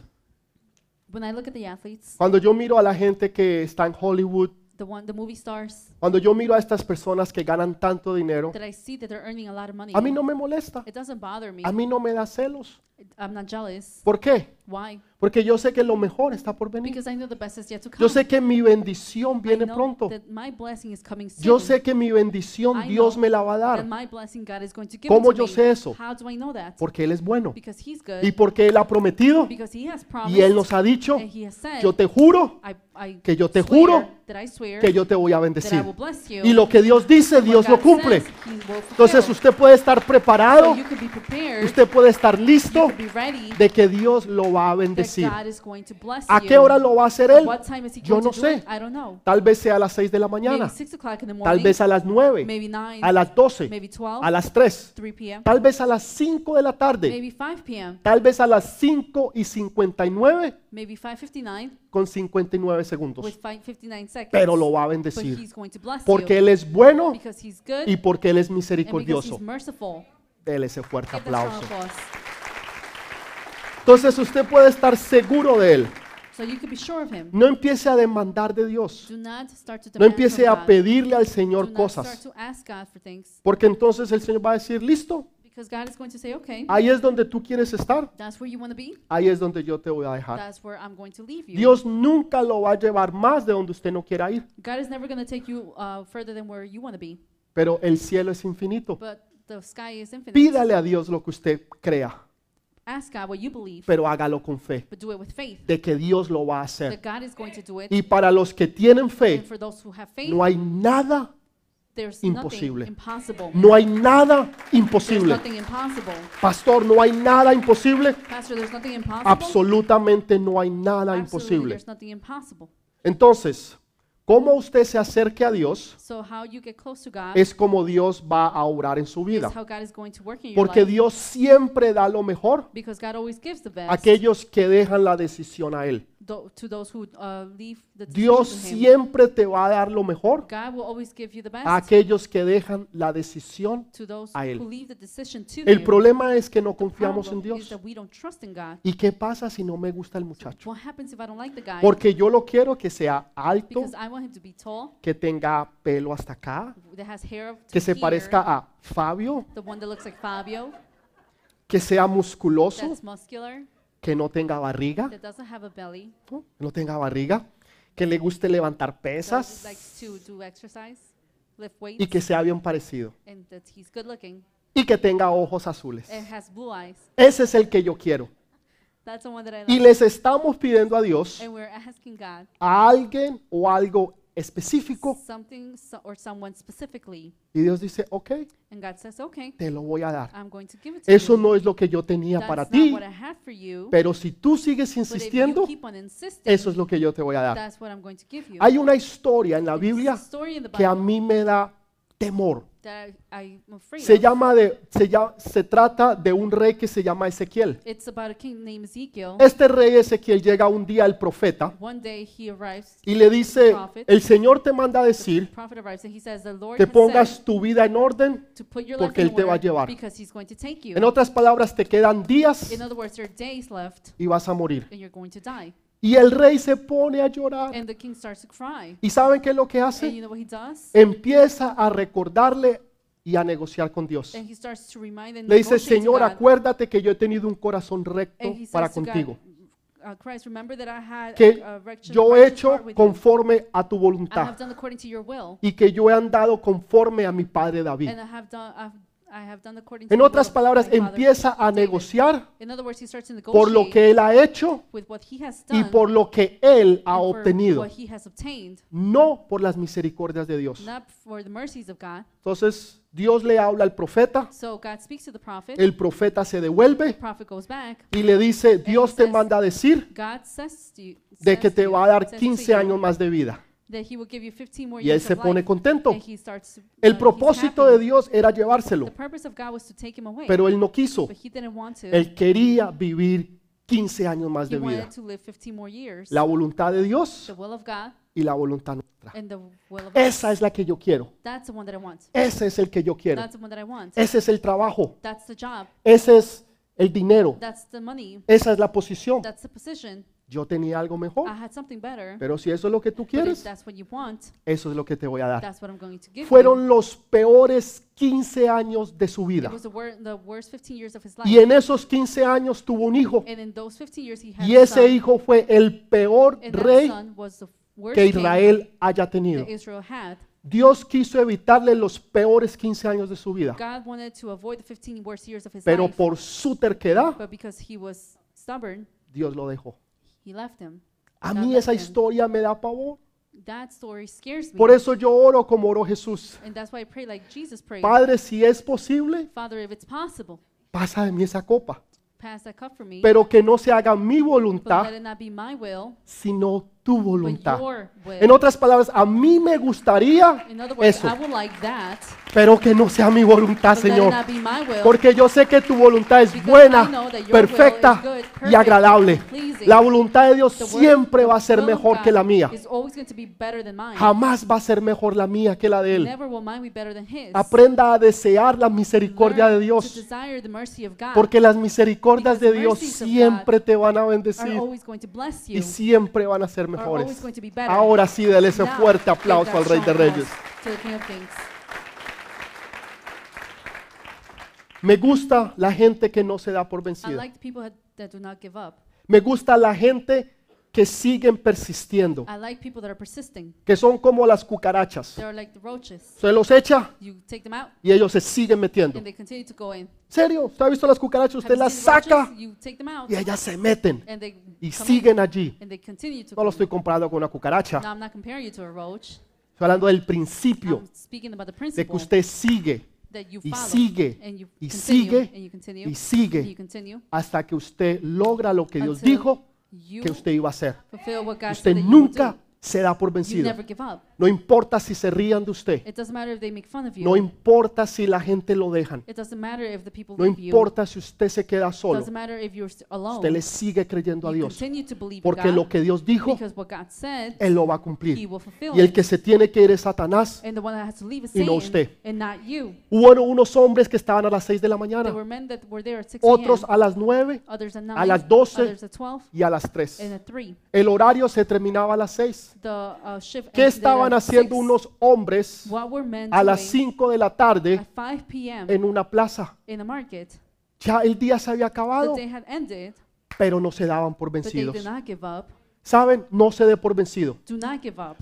When I look at the athletes, cuando yo miro a la gente que está en Hollywood, the one, the movie stars, cuando yo miro a estas personas que ganan tanto dinero, that I see that they're earning a lot of money. a mí no me molesta, It doesn't bother me. a mí no me da celos. I'm not jealous. ¿Por qué? Why? Porque yo sé que lo mejor está por venir. Because I know the best is yet to come. Yo sé que mi bendición I viene know pronto. that my blessing is coming soon. Yo sé que mi bendición I Dios know me la va a that dar my blessing God is going to give ¿Cómo to yo me. sé eso? How do I know that? porque Él es bueno Because He's good. y porque Él ha prometido because He has promised. y Él nos ha dicho, and He has said. yo te juro I, I que yo te swear juro that I swear que yo te voy a that I bendecir. will bless you. Y lo que Dios dice, What Dios God lo cumple. says, He will fulfill. Entonces usted puede estar preparado, so you could be prepared. usted puede estar you listo could be ready. de que Dios lo va a bendecir. ¿A qué hora lo va a hacer Él? Yo no sé. Tal vez sea a las 6 de la mañana, 6 o'clock in the morning. tal vez a las 9, maybe 9. a las 12, maybe 12. a las 3, 3 p.m. tal vez a las 5 de la tarde, Maybe 5 p.m. tal vez a las 5 y 59 Maybe 5:59 con 59 segundos. with 5:59 seconds. Pero lo va a bendecir porque Él es bueno y porque Él es misericordioso. Dele ese fuerte aplauso. Entonces usted puede estar seguro de Él. So you could be sure of Him. No empiece a demandar de Dios. Do not start to No empiece from a pedirle al Do Señor not cosas. start to ask God for things Porque entonces el Señor va a decir, listo, because God is going to say, okay, ahí es donde tú quieres estar. that's where you want to be. Ahí es donde yo te voy a dejar. That's where I'm going to leave you. Dios nunca lo va a llevar más de donde usted no quiera ir. God is never going to take you uh, further than where you want to be. Pero el cielo es infinito. But the sky is infinite. Pídale a Dios lo que usted crea, Ask God what you believe, pero hágalo con fe, but do it with faith. de que Dios lo va a hacer. That God is going to do it. Y para los que tienen And fe, for those who have faith, no hay nada, there's imposible. nothing impossible. no hay nada There's imposible. nothing impossible. Pastor, no hay nada imposible. Pastor, there's nothing impossible. Absolutamente no hay nada Absolutely, imposible. there's nothing impossible. Entonces, Cómo usted se acerque a Dios So how you get close to God es como Dios va a obrar en su vida. Porque life. Dios siempre da lo mejor a aquellos que dejan la decisión a Él. To those who uh, leave the decision Dios to Him. siempre te va a dar lo mejor God will always give you the best a aquellos que dejan la decisión. to those a Él. who leave the decision to El Him. problema es que no The confiamos en problem is Dios. that we don't trust in God. ¿Y qué pasa si no me gusta el muchacho? What happens if I don't like the guy? Porque yo lo quiero que sea alto, Because I want him to be tall, que tenga pelo hasta acá, that has hair up to que se here, parezca a Fabio, the one that looks like Fabio, que sea musculoso, that's muscular, que no tenga barriga, that doesn't have a belly, ¿no? que no tenga barriga, que le guste levantar pesas likes to do exercise, lift weights, y que sea bien parecido and that he's good looking, y que tenga ojos azules. and has blue eyes. Ese es el que yo quiero. That's the one that I Y les estamos pidiendo a Dios, And we're asking God a alguien o algo específico something so, or someone specifically, y Dios dice, ok, and God says, "Okay, te lo voy a dar. I'm going to give it to Eso you." no es lo que yo tenía That's para not ti, what I had for you. pero si tú sigues But if you insistiendo, keep on insisting, eso es lo que yo te voy a dar. that's what I'm going to give you. Hay una historia en la There's a Biblia story in the que a Bible mí me da temor. That I, I'm afraid Se of. llama de, se, llama- se trata de un rey que se llama Ezequiel. It's about a king named Ezekiel. Este rey Ezequiel llega un día al profeta One day he arrives, y le dice, el Señor te manda a the decir prophet arrives, and he says, "The Lord que has pongas tu vida en orden. to put your porque Él te va a order llevar. because he's going to take you." En otras palabras, te quedan días In other words, there are days left, y vas a morir. and you're going to die. Y el rey se pone a llorar. And the king starts to cry. ¿Y saben qué es lo que And hace? you know what he does? Empieza a recordarle y a negociar con Dios. And he starts to remind and Le dice, negotiate Señor, God. acuérdate que yo he tenido un corazón recto And he para says to God, contigo, uh, Christ, remember that I had que a, a righteous- yo he righteous hecho heart with you. conforme a tu I voluntad have done according to your will, y que yo he andado conforme a mi padre David. and I have done, I've, En otras palabras, empieza a negociar In other words, he starts to por lo que él ha hecho with what he has y por lo que él ha and for obtenido, what he has obtained, no por las misericordias de Dios. not for the mercies of God. Entonces, Dios le habla al profeta, So God speaks to the prophet. el profeta se the devuelve y le dice, Dios te says- manda a decir de que te you- va a dar says to 15 you años más de vida. That he will give you 15 more Y él years se of pone life. contento. And he starts, uh, El he's propósito happy. de Dios era llevárselo, The purpose of God was to take him away. pero él no quiso. but he didn't want to. Él quería vivir 15 años más he de vida. wanted to live 15 more years. La voluntad de Dios the will of God y la voluntad nuestra. and the will of Esa es la que yo quiero. That's the one that I want. Ese es el que yo quiero. That's the one that I want. Ese es el trabajo. That's the job. Ese es el dinero. That's the money. Esa es la posición. That's the position. Yo tenía algo mejor. I had something better. Pero si eso es lo que tú quieres, that's what you want, eso es lo que te voy a dar. that's what I'm going to give you. Fueron los peores 15 años de su It worst was the, wor- the worst 15 years of his life. Y en esos 15 años tuvo un hijo. and in those 15 years, he had Y ese son, hijo fue el peor rey son was the worst que Israel haya tenido. that Israel had. Dios quiso evitarle los peores 15 años de su vida. God wanted to avoid the 15 worst years of his Pero life, por su terquedad, but because he was stubborn, Dios lo dejó. He left him. A God mí left esa him. historia me da pavor. That story scares me. Por eso yo oro como oró Jesús. and that's why I pray like Jesus prayed. Padre, si es posible, Father, if it's possible, pasa de mí esa copa. pass that cup for me. Pero que no se haga mi but let voluntad, it not be my will, sino tu voluntad. En otras palabras, a mí me gustaría eso, pero que no sea mi voluntad, Señor. Porque yo sé que tu voluntad es buena, perfecta y agradable. La voluntad de Dios siempre va a ser mejor que la mía. Jamás va a ser mejor la mía que la de Él. Aprenda a desear la misericordia de Dios. Porque las misericordias de Dios siempre te van a bendecir y siempre van a ser always mejores. Ahora sí, dele ese fuerte aplauso al Rey de Reyes. Me gusta la gente que no se da por I vencida. like the people that, that do not give up. Me gusta la gente que siguen persistiendo, I like people that are persisting. que son como las cucarachas. Se los echa y ellos se siguen metiendo. ¿Serio? ¿Usted ha visto las cucarachas? Usted las saca y ellas se meten y siguen allí. No lo estoy comparando con una cucaracha. Estoy hablando del principio de que usted sigue y sigue y sigue y sigue hasta que usted logra lo que Dios dijo que usted iba a hacer. Usted nunca. Se da por vencido. No importa si se rían de usted. No importa si la gente lo dejan. No importa si usted se queda solo. Usted le sigue creyendo a Dios. Porque lo que Dios dijo, Él lo va a cumplir. Y el que se tiene que ir es Satanás. Y no usted. Hubo unos hombres que estaban a las 6 de la mañana, were men that were there at 6 otros a las 9 others at 9, a las 12 others at 12, y a las 3. and at 3. El horario se terminaba a las 6. The uh, ¿Qué estaban haciendo 6. unos hombres What were men a las doing 5 de la tarde at 5 p.m. en una plaza? in the market? Ya el día se había acabado, day had ended, pero no se daban por vencidos. ¿Saben? No se dé por vencido.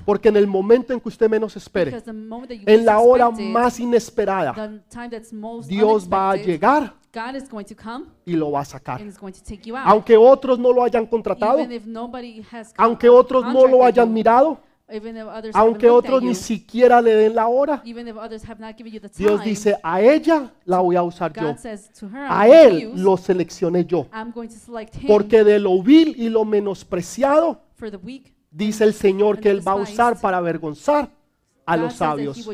Porque en el momento en que usted menos espere, en la hora más inesperada, Dios va a llegar y lo va a sacar. Aunque otros no lo hayan contratado, aunque otros no lo hayan mirado, aunque otros ni siquiera le den la hora, even if others have not given you the Dios dice, a ella la voy a usar yo. A él lo seleccioné yo. Porque de lo vil y lo menospreciado, dice el Señor que él va a usar para avergonzar a los sabios.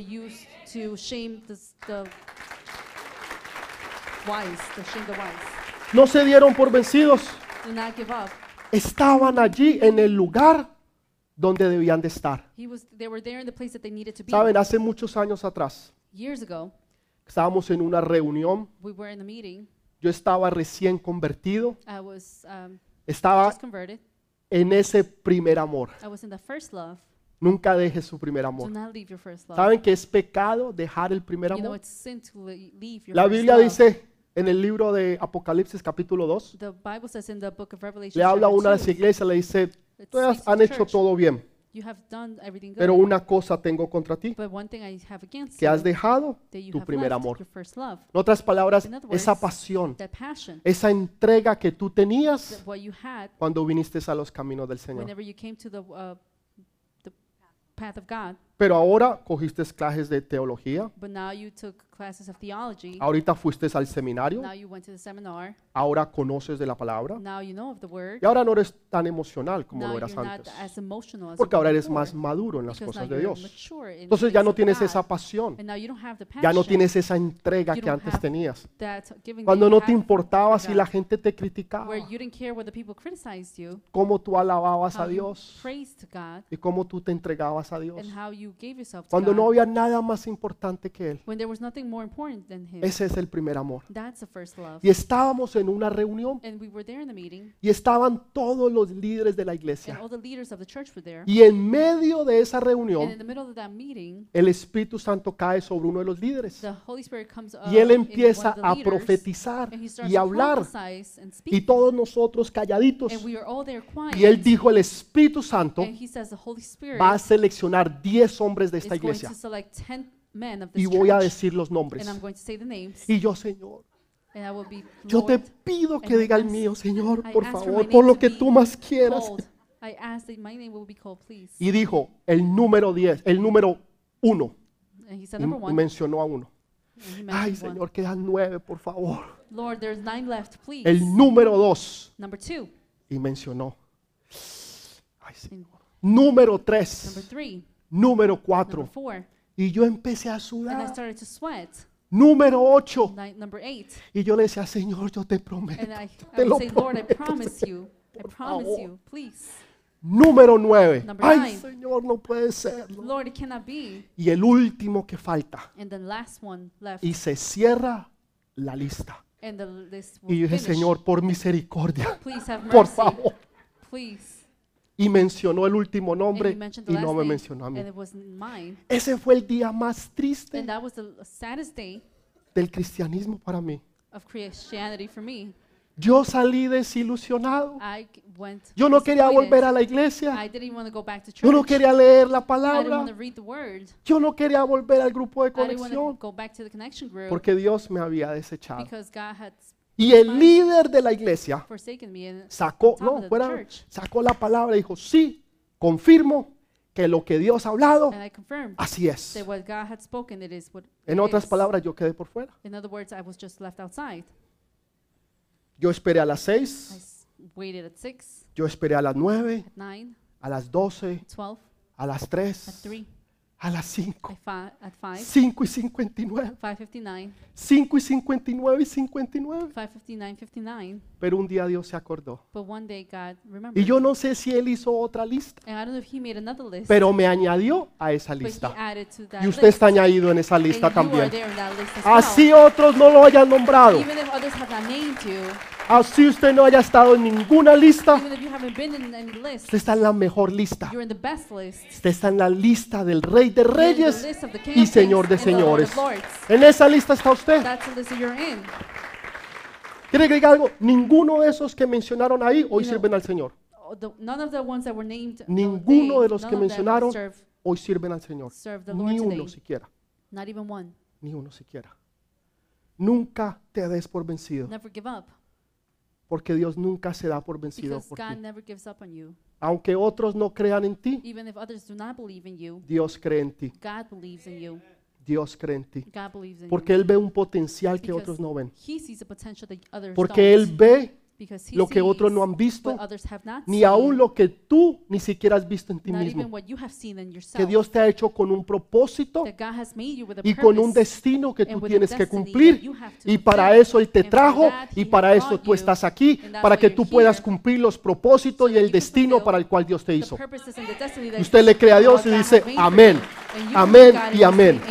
No se dieron por vencidos. Estaban allí en el lugar donde debían de estar. He was, they were there in the place that they needed to be. Saben, hace muchos años atrás, Years ago, estábamos en una reunión. we were in the meeting. Yo estaba recién convertido. I was um, Estaba en ese primer amor. I was in the first love. Nunca deje su primer amor. not leave your first love. ¿Saben que es pecado dejar el primer amor? La Biblia dice en el libro de Apocalipsis capítulo 2, The Bible says in the book of Revelation, le habla a una de las 2, iglesias, le dice, todas han hecho todo bien, You have done everything good. pero una cosa tengo contra ti, but one thing I have against que has dejado tu primer amor. your first love. En otras palabras, esa pasión, esa entrega que tú tenías that what you had cuando viniste a los caminos del Señor. Pero ahora cogiste clases de teología, but now you took classes of theology. ahorita fuiste al seminario, Now you went to the seminar. ahora conoces de la palabra Now you know of the word. y ahora no eres tan emocional como Now lo eras you're not antes, as emotional as porque ahora eres más maduro en las because cosas now de you're Dios. mature in the Entonces ya things no of tienes God, esa pasión, And now you don't have the ya no passion tienes esa entrega You que don't antes have tenías. tenías. that giving that Cuando you no te importaba si la gente te criticaba, where you didn't care people criticized you, cómo tú alababas how a you Dios praised God, y cómo tú te entregabas a Dios. and how you gave yourself to Cuando God. no había nada más importante que Él. when there was nothing more important than Him. Ese es el primer amor. That's the first love. Y estábamos en una reunión And we were there in the meeting, y estaban todos los líderes de la and iglesia. all the leaders of the church were there. Y en medio de esa And reunión, in the middle of that meeting, el Espíritu Santo cae sobre uno de los líderes. the Holy Spirit comes up Y él in one empieza of the a leaders, profetizar and he starts y to hablar. prophesy and speak. Y todos nosotros calladitos. and we are all there quiet. Y él dijo, el Espíritu Santo and he says the Holy Spirit va a seleccionar 10 hombres de esta iglesia. to select 10 men of this Y voy a decir los nombres. Y yo, Señor, yo te pido que diga el mío, Señor, por favor, por lo que tú más quieras. Y dijo el número 10, el número 1. And he said Y, number y one. mencionó a uno. Ay. Señor, quedan nueve, por favor. Lord, there's nine left, please. El número 2. number two. Y mencionó. Ay, Señor. Número number 3. Número Number 4. four. Y yo empecé a And I sudar. started to sweat. Número 8. Nine, number eight. Y yo le decía, Señor, yo te prometo. And I, te I lo say, Lord, I prometo, promise you. I por promise favor. you, please. Número 9. Number Ay, nine. Señor, no puede ser. Lord, it cannot be. Y el último que falta. And the last one left. Y se cierra la lista. And the Y yo dije. Señor, por misericordia, Please have por mercy. favor. Please. Y mencionó el último nombre he mentioned the y last no me mencionó a mí. and it wasn't mine. Ese fue el día más triste And that was the saddest day del cristianismo para mí. of Christianity for me. Yo salí desilusionado. Yo no quería volver a la iglesia. I didn't even want to go back to church. Yo no quería leer la I didn't want palabra. to read the word. Yo no quería volver al grupo de conexión porque Dios me había desechado. Y el líder de la iglesia sacó, no, fuera, sacó la palabra y dijo, sí, confirmo que lo que Dios ha hablado, así es. that what God had spoken, it is what En otras palabras, yo quedé por fuera. In other words, I was just left outside. Yo esperé a las seis, s- waited at 6, yo esperé a las nueve, at 9, a las doce, 12, a las at 3, 3, a las 5, at 5, at 5, 5 y 59, 5:59, 5 y 59 y 59. 5:59, 59. Pero un día Dios se acordó. But one day God Y yo no sé si Él hizo otra lista, And I don't know if He made another list, pero me añadió a esa but He lista. added to that Y usted list. está añadido en esa And lista you are también. there in that list as well. Así otros no lo hayan nombrado. Así usted no haya estado en ninguna lista. even if you haven't been in any list, Usted está en la mejor lista. you're in the best list. Usted está en la lista del Rey de You're in the Reyes list of the King y of Señor de Kings and the Lord Señores. Lords. En esa lista está usted. That's the list that you're in. ¿Quiere que diga algo? Ninguno de esos que mencionaron ahí hoy You know, sirven al Señor. Oh, the- None of the ones that were named, no, Ninguno de los none que of them mencionaron serve, hoy sirven al Señor. serve the Lord Ni uno today. siquiera. Not even one. Ni uno siquiera. Nunca te des por vencido. Never give up. Porque Dios nunca se da por vencido Because por God ti. never gives up on you. Aunque otros no crean en ti, Even if others do not believe in you, Dios cree en ti. God believes in you. Dios cree en ti. Porque. Él ve un potencial que Because otros no ven. Porque Él ve lo que otros no han visto, ni aún lo que tú ni siquiera has visto en ti mismo. Que Dios te ha hecho con un propósito y con un destino que tú tienes que cumplir. Y para eso Él te trajo y para eso tú estás aquí, para que tú puedas cumplir los propósitos y el destino para el cual Dios te hizo. Usted le cree a Dios y dice, amén, amén y amén.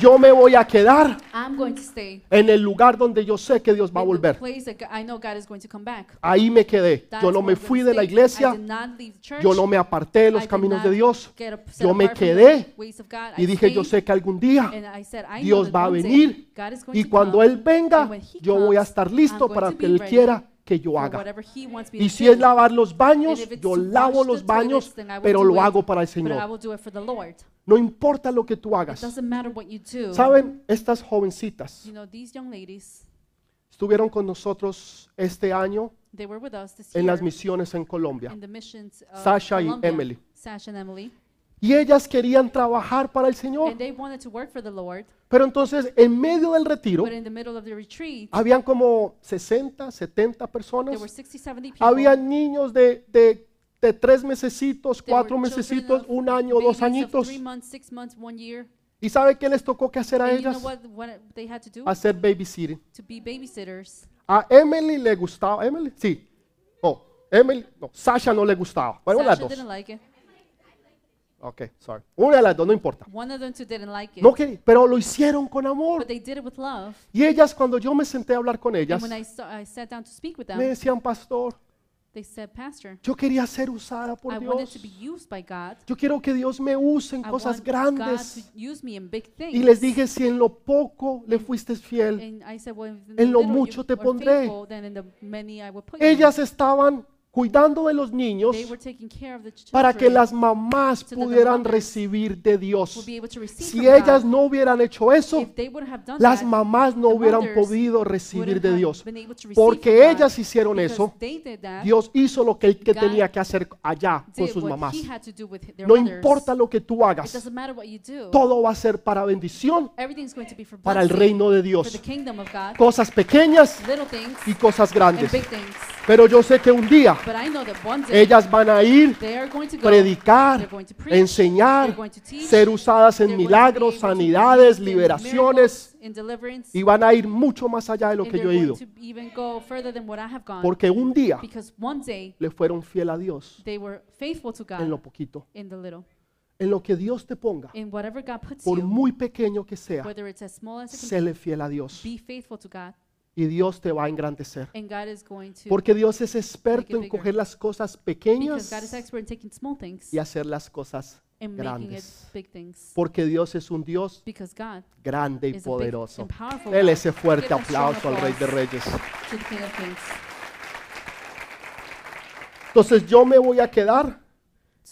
Yo me voy a quedar I'm going to stay en el lugar donde yo sé que Dios va a in the volver. place that I know God is going to come back. Ahí me quedé. That's Yo no where me I'm fui de la stay. I iglesia, did not leave church. yo no me aparté de I los did caminos not de Dios. get up- set Yo me apart from the quedé ways of God. y I dije, yo stayed, sé que algún día and I said, I know Dios that va a one day venir God is going y to cuando come, Él venga, and when He yo voy a comes, estar listo I'm para going lo to que be Él ready quiera que yo haga. Y si es lavar los baños, yo lavo los baños, pero lo hago para el Señor. No importa lo que tú hagas. Saben, estas jovencitas estuvieron con nosotros este año en las misiones en Colombia. Sasha y Emily. Y ellas querían trabajar para el Señor. Pero entonces, en medio del retiro, retreat, habían como 60, 70 there personas. were 60, 70 people. Habían niños de, de, de tres mesecitos, cuatro mesecitos, un año, dos añitos. Months, months. ¿Y sabe qué les tocó que hacer a And you know ellas? what, what to do? Hacer babysitting. A Emily le gustaba, Emily, sí. Oh, Emily, no, Sasha no le gustaba. Bueno, Sasha las dos. Ok, sorry. Una de las dos, no importa. One of them two didn't like it. No quería, pero lo hicieron con amor. But they did it with love. Y ellas, cuando yo me senté a hablar con ellas, And when I, saw, I sat down to speak with them, me decían, pastor, they said, Pastor, yo quería ser usada por I wanted to Dios. be used by God. Yo quiero que Dios me use en I cosas want grandes. God to use me in big things. Y les dije, si en lo poco le fuiste fiel, And I said, well, if in en lo little mucho you te are pondré. faithful, then in the many I will put you. ellas estaban cuidando de los niños para que las mamás pudieran recibir de Dios. Si ellas no hubieran hecho eso, las mamás no hubieran podido recibir de Dios. Porque ellas hicieron eso, Dios hizo lo que él que tenía que hacer allá con sus mamás. No importa lo que tú hagas, todo va a ser para bendición para el reino de Dios. Cosas pequeñas y cosas and grandes. Pero yo sé que un día But I know that one day ellas van a ir, predicar, enseñar, ser usadas en milagros, sanidades, liberaciones y van a ir mucho más allá de lo que yo he ido. to even go further than what I have gone. Porque un día Because one day le fueron fiel a Dios they were faithful to en lo God poquito. in the little. En lo que Dios te ponga, In whatever God puts por muy pequeño que sea, séle fiel a Dios y Dios te va a engrandecer. Porque Dios es experto en coger las cosas pequeñas y hacer las cosas grandes. Porque Dios es un Dios grande y poderoso. Dele ese fuerte aplauso al Rey de Reyes. Entonces yo me voy a quedar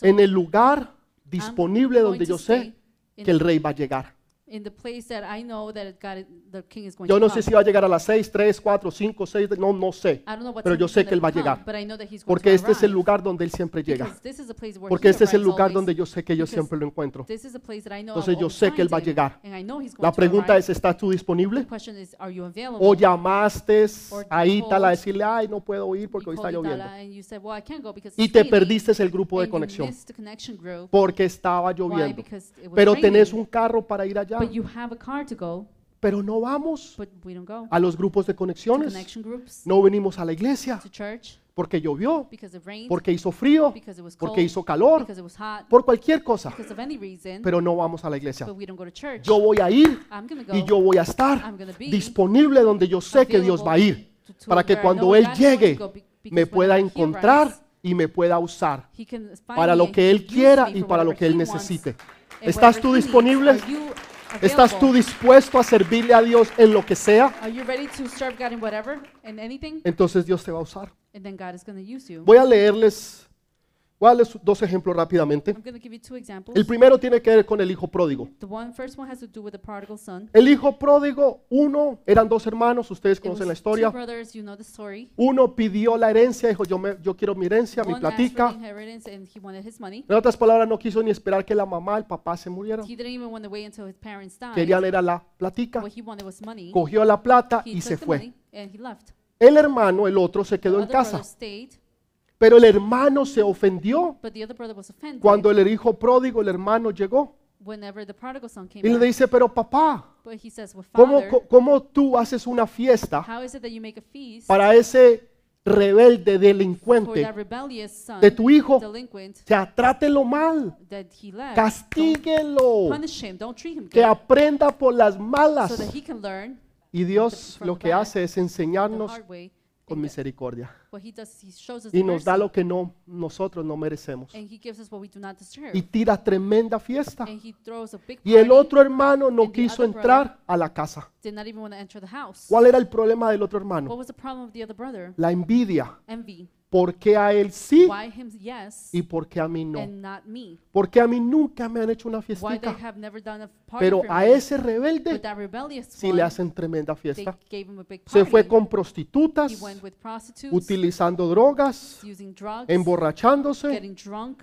en el lugar disponible donde yo sé que el Rey va a llegar. In the place that I know that God, the king is going Yo to no come. sé si va a llegar a las 6, 3, 4, 5, 6, no, no sé. I don't know what Pero time yo he's sé que gonna Él va a come, llegar. But I know that he's going Porque to este es el arrive. lugar donde Él siempre llega. Because this is the place where Porque he este es el arrives lugar always. donde yo sé que yo Because siempre lo encuentro. This is a place that I know Entonces yo sé que Él va a him, llegar. And I know he's going La to pregunta arrive. es, ¿estás tú disponible? The question is, are you available? ¿O llamaste Or ahí tal a decirle, ay, no puedo ir porque You hoy está called lloviendo? Itala and you said, well, I can't go because Y it's te raining, perdiste el grupo de and you conexión missed the connection group. porque estaba Why? lloviendo. Because it was Pero raining. tenés un carro para ir allá. But you have a car to go, Pero no vamos but we don't go. a los grupos de To conexiones. connection groups, No venimos a la iglesia to church, porque llovió, because it rained, porque hizo frío, because it was cold, porque hizo calor, because it was hot, por cualquier cosa. because of any reason, Pero no vamos a la iglesia. but we don't go to church. Yo voy a ir I'm going to go y yo voy a estar I'm gonna be disponible donde yo sé que Dios va a ir to- to para que where I cuando know Él God is going to llegue go be- because me pueda encontrar y me pueda usar he can find para me lo and que Él use quiera me y for para lo whatever que Él he wants necesite. and ¿Estás whatever tú he needs. disponible? Are you ¿Estás tú dispuesto a servirle a Dios en lo que sea? Are you ready to serve God in whatever, in anything? Entonces Dios te va a usar. And then God is going to use you. Voy a leerles, darles dos ejemplos rápidamente. I'm going to give you two examples. El primero tiene que ver con el hijo pródigo. The one first one has to do with the prodigal son. El hijo pródigo, uno, eran dos hermanos, ustedes conocen la historia. brothers, you know the story. Uno pidió la herencia, dijo, yo, me- yo quiero mi herencia, mi One platica. En otras palabras, no quiso ni esperar que la mamá, el papá se murieran. He didn't even want to wait until his parents died. Querían era la platica. Cogió la plata He y se fue. El hermano, el otro, se quedó en casa. stayed, Pero el hermano se ofendió but the other brother was offended cuando el hijo pródigo, el hermano llegó. Y le dice, pero papá, ¿cómo, cómo tú haces una fiesta how is it that you make a feast para ese rebelde, for delincuente de tu hijo? sea, trátelo mal, castíguelo, Punish him, don't treat him que aprenda por las so malas. that he can learn Y Dios lo que hace es enseñarnos con misericordia. What he does is he shows us Y nos da mercy, lo que no, nosotros no merecemos. and he gives us what we do not deserve. Y tira tremenda fiesta. and he throws a big Y el party, otro hermano no and the quiso other entrar a la casa. did not even want to enter the house. ¿Cuál era el problema del otro What hermano? was the problem of the other brother? La envidia. Envy. ¿Por qué a él sí Why him yes y por qué a mí no? and not me? ¿Por qué a mí nunca me han hecho una Why they fiestica? have never done a party Pero for a me? ese rebelde But that rebellious sí one, le hacen tremenda they fiesta. gave him a big Se party. fue con he prostitutas, went with prostitutes, utilizando drogas, using drugs, emborrachándose, getting drunk,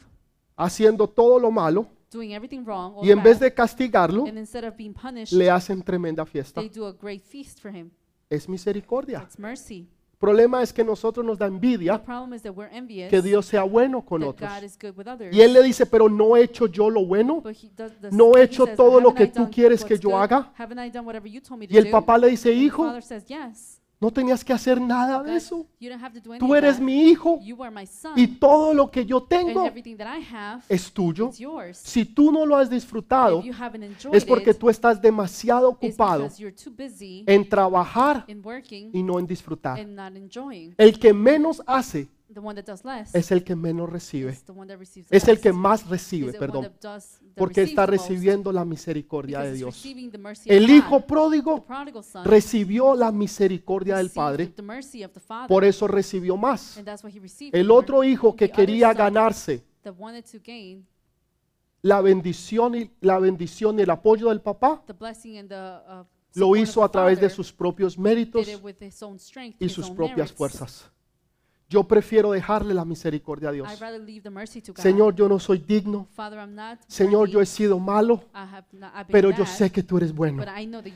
haciendo todo lo malo. doing everything wrong. all Y en vez bad. de castigarlo, and instead of being punished, le hacen tremenda fiesta. they do a great feast for him. Es misericordia. It's mercy. El problema es que nosotros nos da The envidia problem is that we're envious que Dios sea bueno con otros. God is good with others. Y él le dice, pero no he hecho yo lo bueno. No he he hecho todo lo "Haven't que tú quieres que yo haga?" Y el do?" papá le dice, hijo. No tenías que hacer nada de eso. Tú eres mi hijo y todo lo que yo tengo es tuyo. Si tú no lo has disfrutado, es porque tú estás demasiado ocupado en trabajar y no en disfrutar. and not enjoying. El que menos hace The one that does less es el que menos recibe. is the one that receives Es el less. que más Is recibe, the one perdón. that does- that Porque receives está the most recibiendo la misericordia because de it's Dios. receiving the mercy of El God. hijo The pródigo prodigal son recibió la misericordia del received Padre, the mercy of the Father, por eso recibió más. and that's what he received El more. otro hijo que The other quería son ganarse that wanted to gain la bendición y la bendición y el apoyo del papá, the blessing and the uh, lo support hizo a the través de Father, sus propios did méritos it with his own strength, y his sus own propias merits. fuerzas. Yo prefiero dejarle la misericordia a Dios. Señor, yo no soy digno. Señor, yo he sido malo, pero yo sé que tú eres bueno.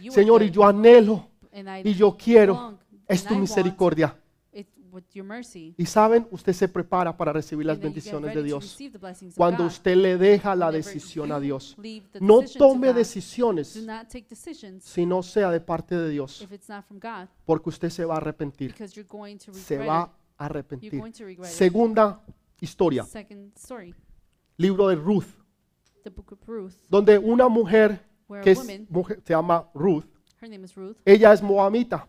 Señor, y yo anhelo y yo quiero es tu misericordia. Y saben, usted se prepara para recibir las bendiciones de Dios. Cuando usted le deja la decisión a Dios. No tome decisiones si no sea de parte de Dios, porque usted se va a arrepentir. Se va arrepentir. Segunda historia, libro de Ruth, donde una mujer que es mujer- se llama Ruth, her name is Ruth, ella es moabita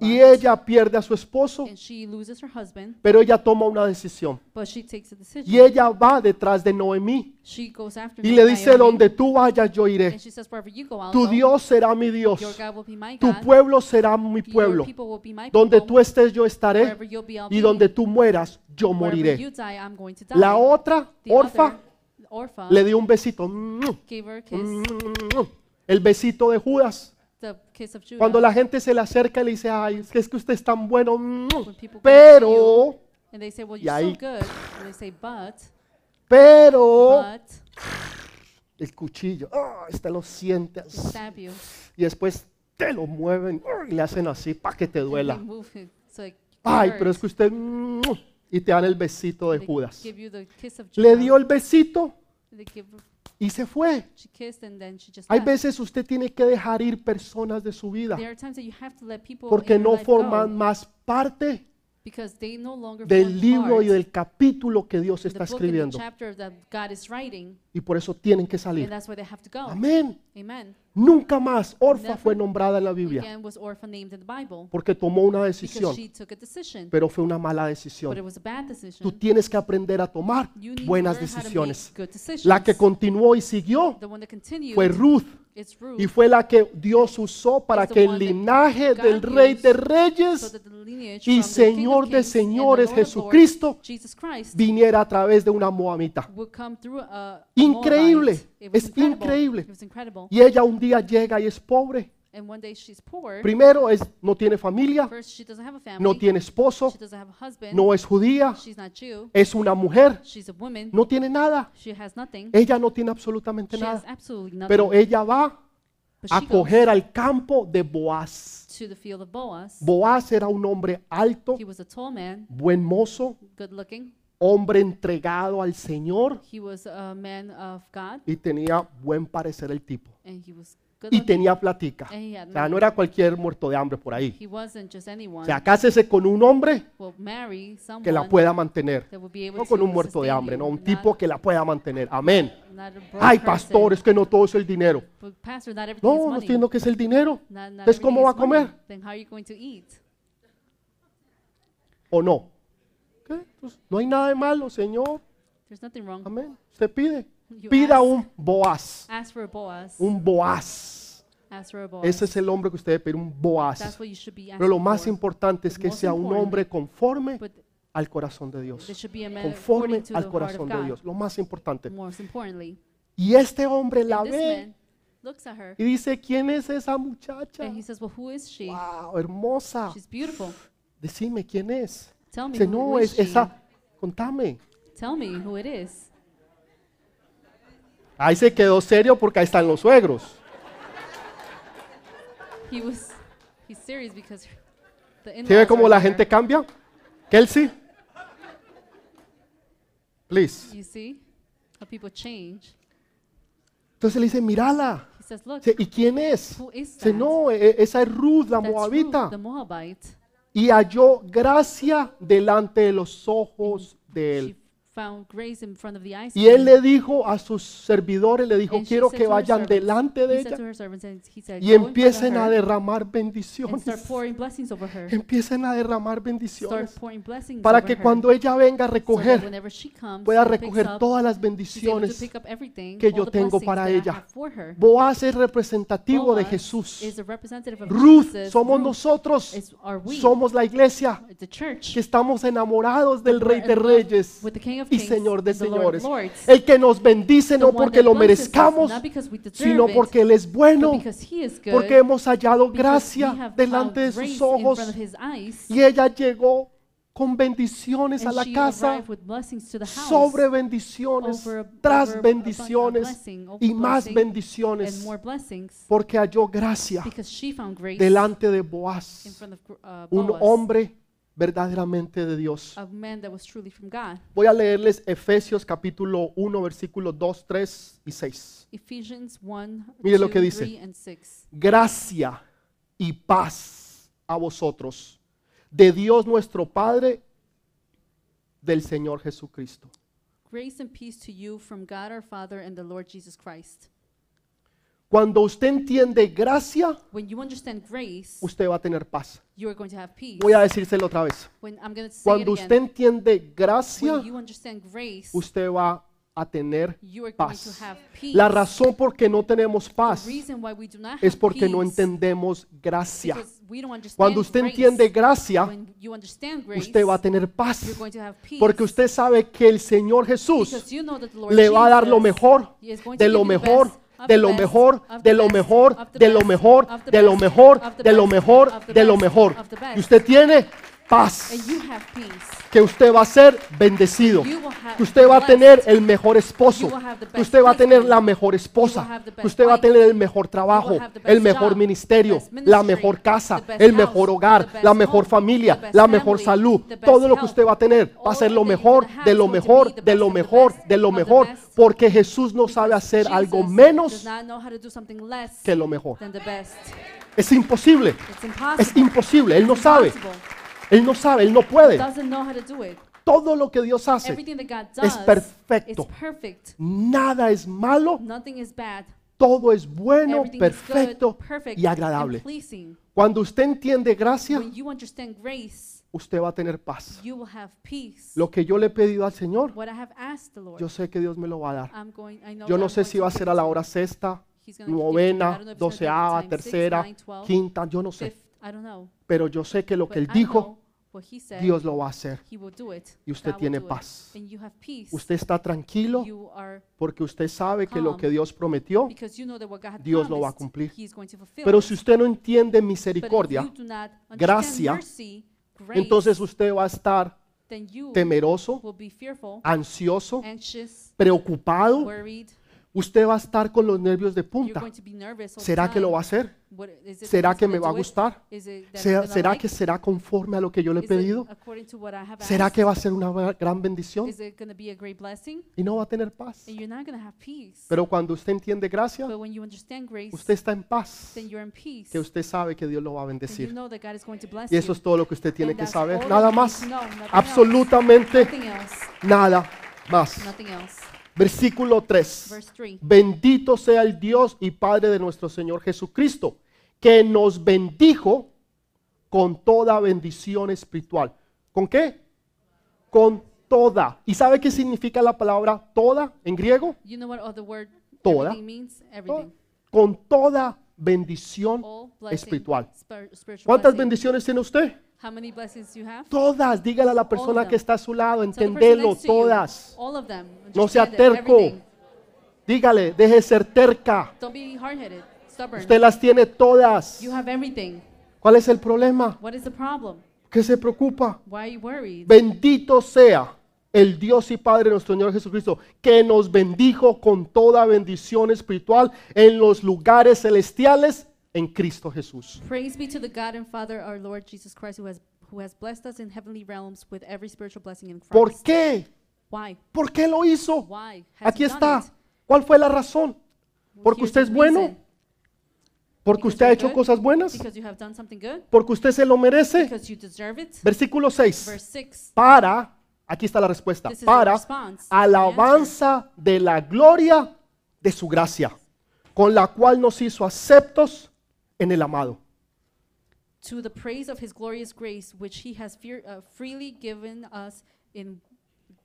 y ella pierde a su esposo, and she loses her husband, pero ella toma una decisión but she takes a decision. y ella va detrás de Noemí She goes after y le dice, donde tú vayas yo iré, and she says, wherever you go, I'll tu. Dios será mi Dios, tu pueblo será mi pueblo, donde tú estés yo estaré y donde tú mueras yo moriré. you die, I'm going to die. La otra, The Orfa, le dio un besito. Mm, gave her a kiss, mm, El besito de Judas. Cuando la gente se le acerca y le dice, ay, es que, usted es tan bueno. mm, Pero, y ahí- pero, el cuchillo, ah, este lo siente así, y después te lo mueven ah, y le hacen así para que te duela. Ay, pero es que usted, mm, y te dan el besito de Judas. Le dio el besito y se fue. Hay veces usted tiene que dejar ir personas de su vida porque no forman más parte because they no longer del libro y del capítulo que Dios está book and the escribiendo. chapter that God is writing, Y por eso tienen que and salir. that's where they have to go. Amén. Amen. Nunca más Orfa fue nombrada en la Biblia Again, was Orpha named in the Bible porque tomó una because decisión, she took a decision, pero fue una mala but it decisión. was a bad Tú decision. tienes que aprender a tomar buenas to learn how to decisiones. make good decisions. La que continuó y siguió the one that continued fue Ruth, y fue la que Dios usó para que el linaje del Rey de Reyes y Señor de señores Jesucristo viniera a través de una moabita. Increíble, es increíble. Y ella un día llega y es pobre. And one day she's poor. Primero es no tiene familia, First, she doesn't have a family. no tiene esposo, She doesn't have a husband. no es judía, She's not Jew. es una mujer, She's a woman. no tiene nada. She has nothing. Ella no tiene absolutamente She has nada. absolutely nothing. Pero ella va but a she goes coger al campo de Boaz. to the field of Boaz. Boaz era un hombre alto, He was a tall man, buen mozo, good looking. hombre entregado al Señor He was a man of God, y tenía buen parecer el tipo. and he was Y tenía platica. O sea, no era cualquier muerto de hambre por ahí. O sea, cásese con un hombre que la pueda mantener. No con un muerto de hambre, no, un tipo que la pueda mantener. Amén. Ay, pastor, es que no todo es el dinero. No, no diciendo que es el dinero. Entonces, ¿cómo va a comer? ¿O no? ¿Qué? Pues, no hay nada de malo, Señor. Amén. Usted pide. You Pida ask. un Boaz. Ask for a Boaz. Un Boaz. Ask for a Boaz. Ese es el hombre que usted debe pedir, un Boaz. That's what you should be asking Pero lo más importante es que sea un hombre conforme al corazón de Dios. Conforme al corazón de. Dios. Lo más importante. Y este hombre la ve man looks at her y dice, ¿quién es esa muchacha? and he says, "Well, who is she? Wow, hermosa. She's beautiful. Decime quién es. Tell me Dice, who, no, es she. esa. Contame. Tell me who it is." Ahí se quedó serio porque ahí están los suegros. He was he's serious because the ¿Sí ve in-laws cómo la gente cambia? Kelsey. Please. You see how people change. Entonces le dice, mírala. He says, "Look, Dice, ¿Y quién es? who is Dice, that?" no, e- esa es Ruth, la That's Ruth, moabita. the Moabite. Y halló gracia delante de los ojos de él. She found grace in front of the eyes. Y él le dijo a sus servidores, le dijo, And she quiero said que to her vayan servants- delante de he said to ella her servants, and he said, y "Go in front of empiecen a her derramar and bendiciones. start pouring blessings over her. Empiecen a derramar Start bendiciones. pouring blessings Para over que her. cuando ella venga a so that recoger, whenever she comes, pueda and picks recoger up, todas las she's able to bendiciones. pick up everything, que all yo the tengo blessings para that I ella. have for her. Boaz es representativo de Boaz Jesús. is a representative of Ruth Jesus. somos Ruth nosotros. is, are we, Somos la iglesia the church, que estamos enamorados del Rey de Reyes with the King of y Señor de señores. El que nos bendice no porque lo merezcamos, sino porque Él es bueno, porque hemos hallado gracia delante de sus ojos. Y ella llegó con bendiciones a la casa, sobre bendiciones, tras bendiciones y más bendiciones, and more blessings, porque halló gracia because she found grace delante de Boaz, uh, un hombre verdaderamente de Dios. a man that was truly from God. Voy a leerles Efesios capítulo 1, versículos 2, 3 y 6. Ephesians 1, Mire lo 2, que dice. 3, and 6. Gracia y paz a vosotros, de Dios nuestro Padre, del Señor Jesucristo. Grace and peace to you from God our Father and the Lord Jesus Christ. Cuando usted entiende gracia, When you understand grace, usted va a tener paz. you are going to have peace. Voy a decírselo otra vez. Cuando usted again, entiende gracia, when you understand grace, usted va a tener paz. have peace. La razón por que no tenemos the paz reason why we do not es porque no entendemos gracia. because we don't understand Cuando usted entiende gracia, usted va a tener paz. Porque usted sabe que el Señor Jesús because you know that the Lord le va a dar lo mejor, de lo mejor, de lo mejor, de lo mejor, de lo mejor, de lo mejor, de lo mejor, de lo mejor. Y usted tiene paz, que usted va a ser bendecido, que usted va a tener el mejor esposo, que usted va a tener la mejor esposa, que usted va a tener el mejor trabajo, el mejor ministerio, la mejor casa, el mejor hogar, la mejor familia, la mejor salud, todo lo que usted va a tener va a ser lo mejor, de lo mejor, de lo mejor, de lo mejor, porque Jesús no sabe hacer algo menos que lo mejor. Es imposible. Es imposible. Él no sabe. Él no sabe. Él no puede. Doesn't know how to do it. Todo lo que Dios hace, Everything that God es perfecto. is perfect. nada es malo, Nothing is bad. todo es bueno, Everything is perfecto good, perfect, y agradable. and pleasing. Cuando usted entiende gracia, When you understand grace, usted va a tener paz. you will have peace. Lo que yo le he pedido al Señor, What I have asked the Lord, yo sé que Dios me lo va a dar. I'm going, I know Yo that no I'm sé going si to va a ser a la hora sexta, He's gonna give it to you. I novena, don't know if it's gonna be doceava, time six, tercera, nine, 12, quinta, yo no sé. fifth, I don't know. Pero yo sé que lo que Él dijo, Dios lo va a hacer. Y usted tiene paz. And you have peace. Usted está tranquilo porque usted sabe que lo que Dios prometió, because you know that what God had Dios lo va a cumplir. Pero si usted no entiende misericordia, gracia, entonces usted va a estar then you temeroso, will be fearful, ansioso, preocupado. Usted va a estar con los nervios de punta. ¿Será que lo va a hacer? ¿Será que me va a gustar? ¿Será, que será conforme a lo que yo le he pedido? ¿Será que va a ser una gra- gran bendición? Y no va a tener paz. Pero cuando usted entiende gracia, usted está en paz. Que usted sabe que Dios lo va a bendecir. Y eso es todo lo que usted tiene que saber. Nada más. Absolutamente nada más. Versículo 3. Verse 3. Bendito sea el Dios y Padre de nuestro Señor Jesucristo, que nos bendijo con toda bendición espiritual. ¿Con qué? Con toda. ¿Y sabe qué significa la palabra toda en griego? You know what other word Toda. means? Everything. Con toda bendición espiritual. spir- spiritual ¿Cuántas bendiciones tiene usted? How many blessings you have? Todas. Dígale a la persona que está a su lado, entendelo, todas. All of them. No sea terco. everything. Dígale, deje de ser terca. Don't be hard-headed, stubborn. Usted las tiene todas. You have everything. ¿Cuál es el problema? What is the problem? ¿Qué se preocupa? Why are you worried? Bendito sea el Dios y Padre de nuestro Señor Jesucristo, que nos bendijo con toda bendición espiritual en los lugares celestiales en Cristo Jesús. Praise be to the God and Father, our Lord Jesus Christ, who has who has blessed us in heavenly realms with every spiritual blessing in Christ. ¿Por qué? Why? ¿Por qué lo hizo? Why? Has Aquí he done está. it? ¿Cuál fue la razón? ¿Porque Here's usted the es bueno? reason. ¿Porque Because usted ha you're hecho good? cosas buenas? Because you have done something good? ¿Porque usted se lo merece? Because you deserve it? Versículo 6. Verse 6. Para, aquí está la respuesta, This is the para response. alabanza de la gloria de su gracia, con la cual nos hizo aceptos en el amado. To the praise of his glorious grace, which he has fear, uh, freely given us in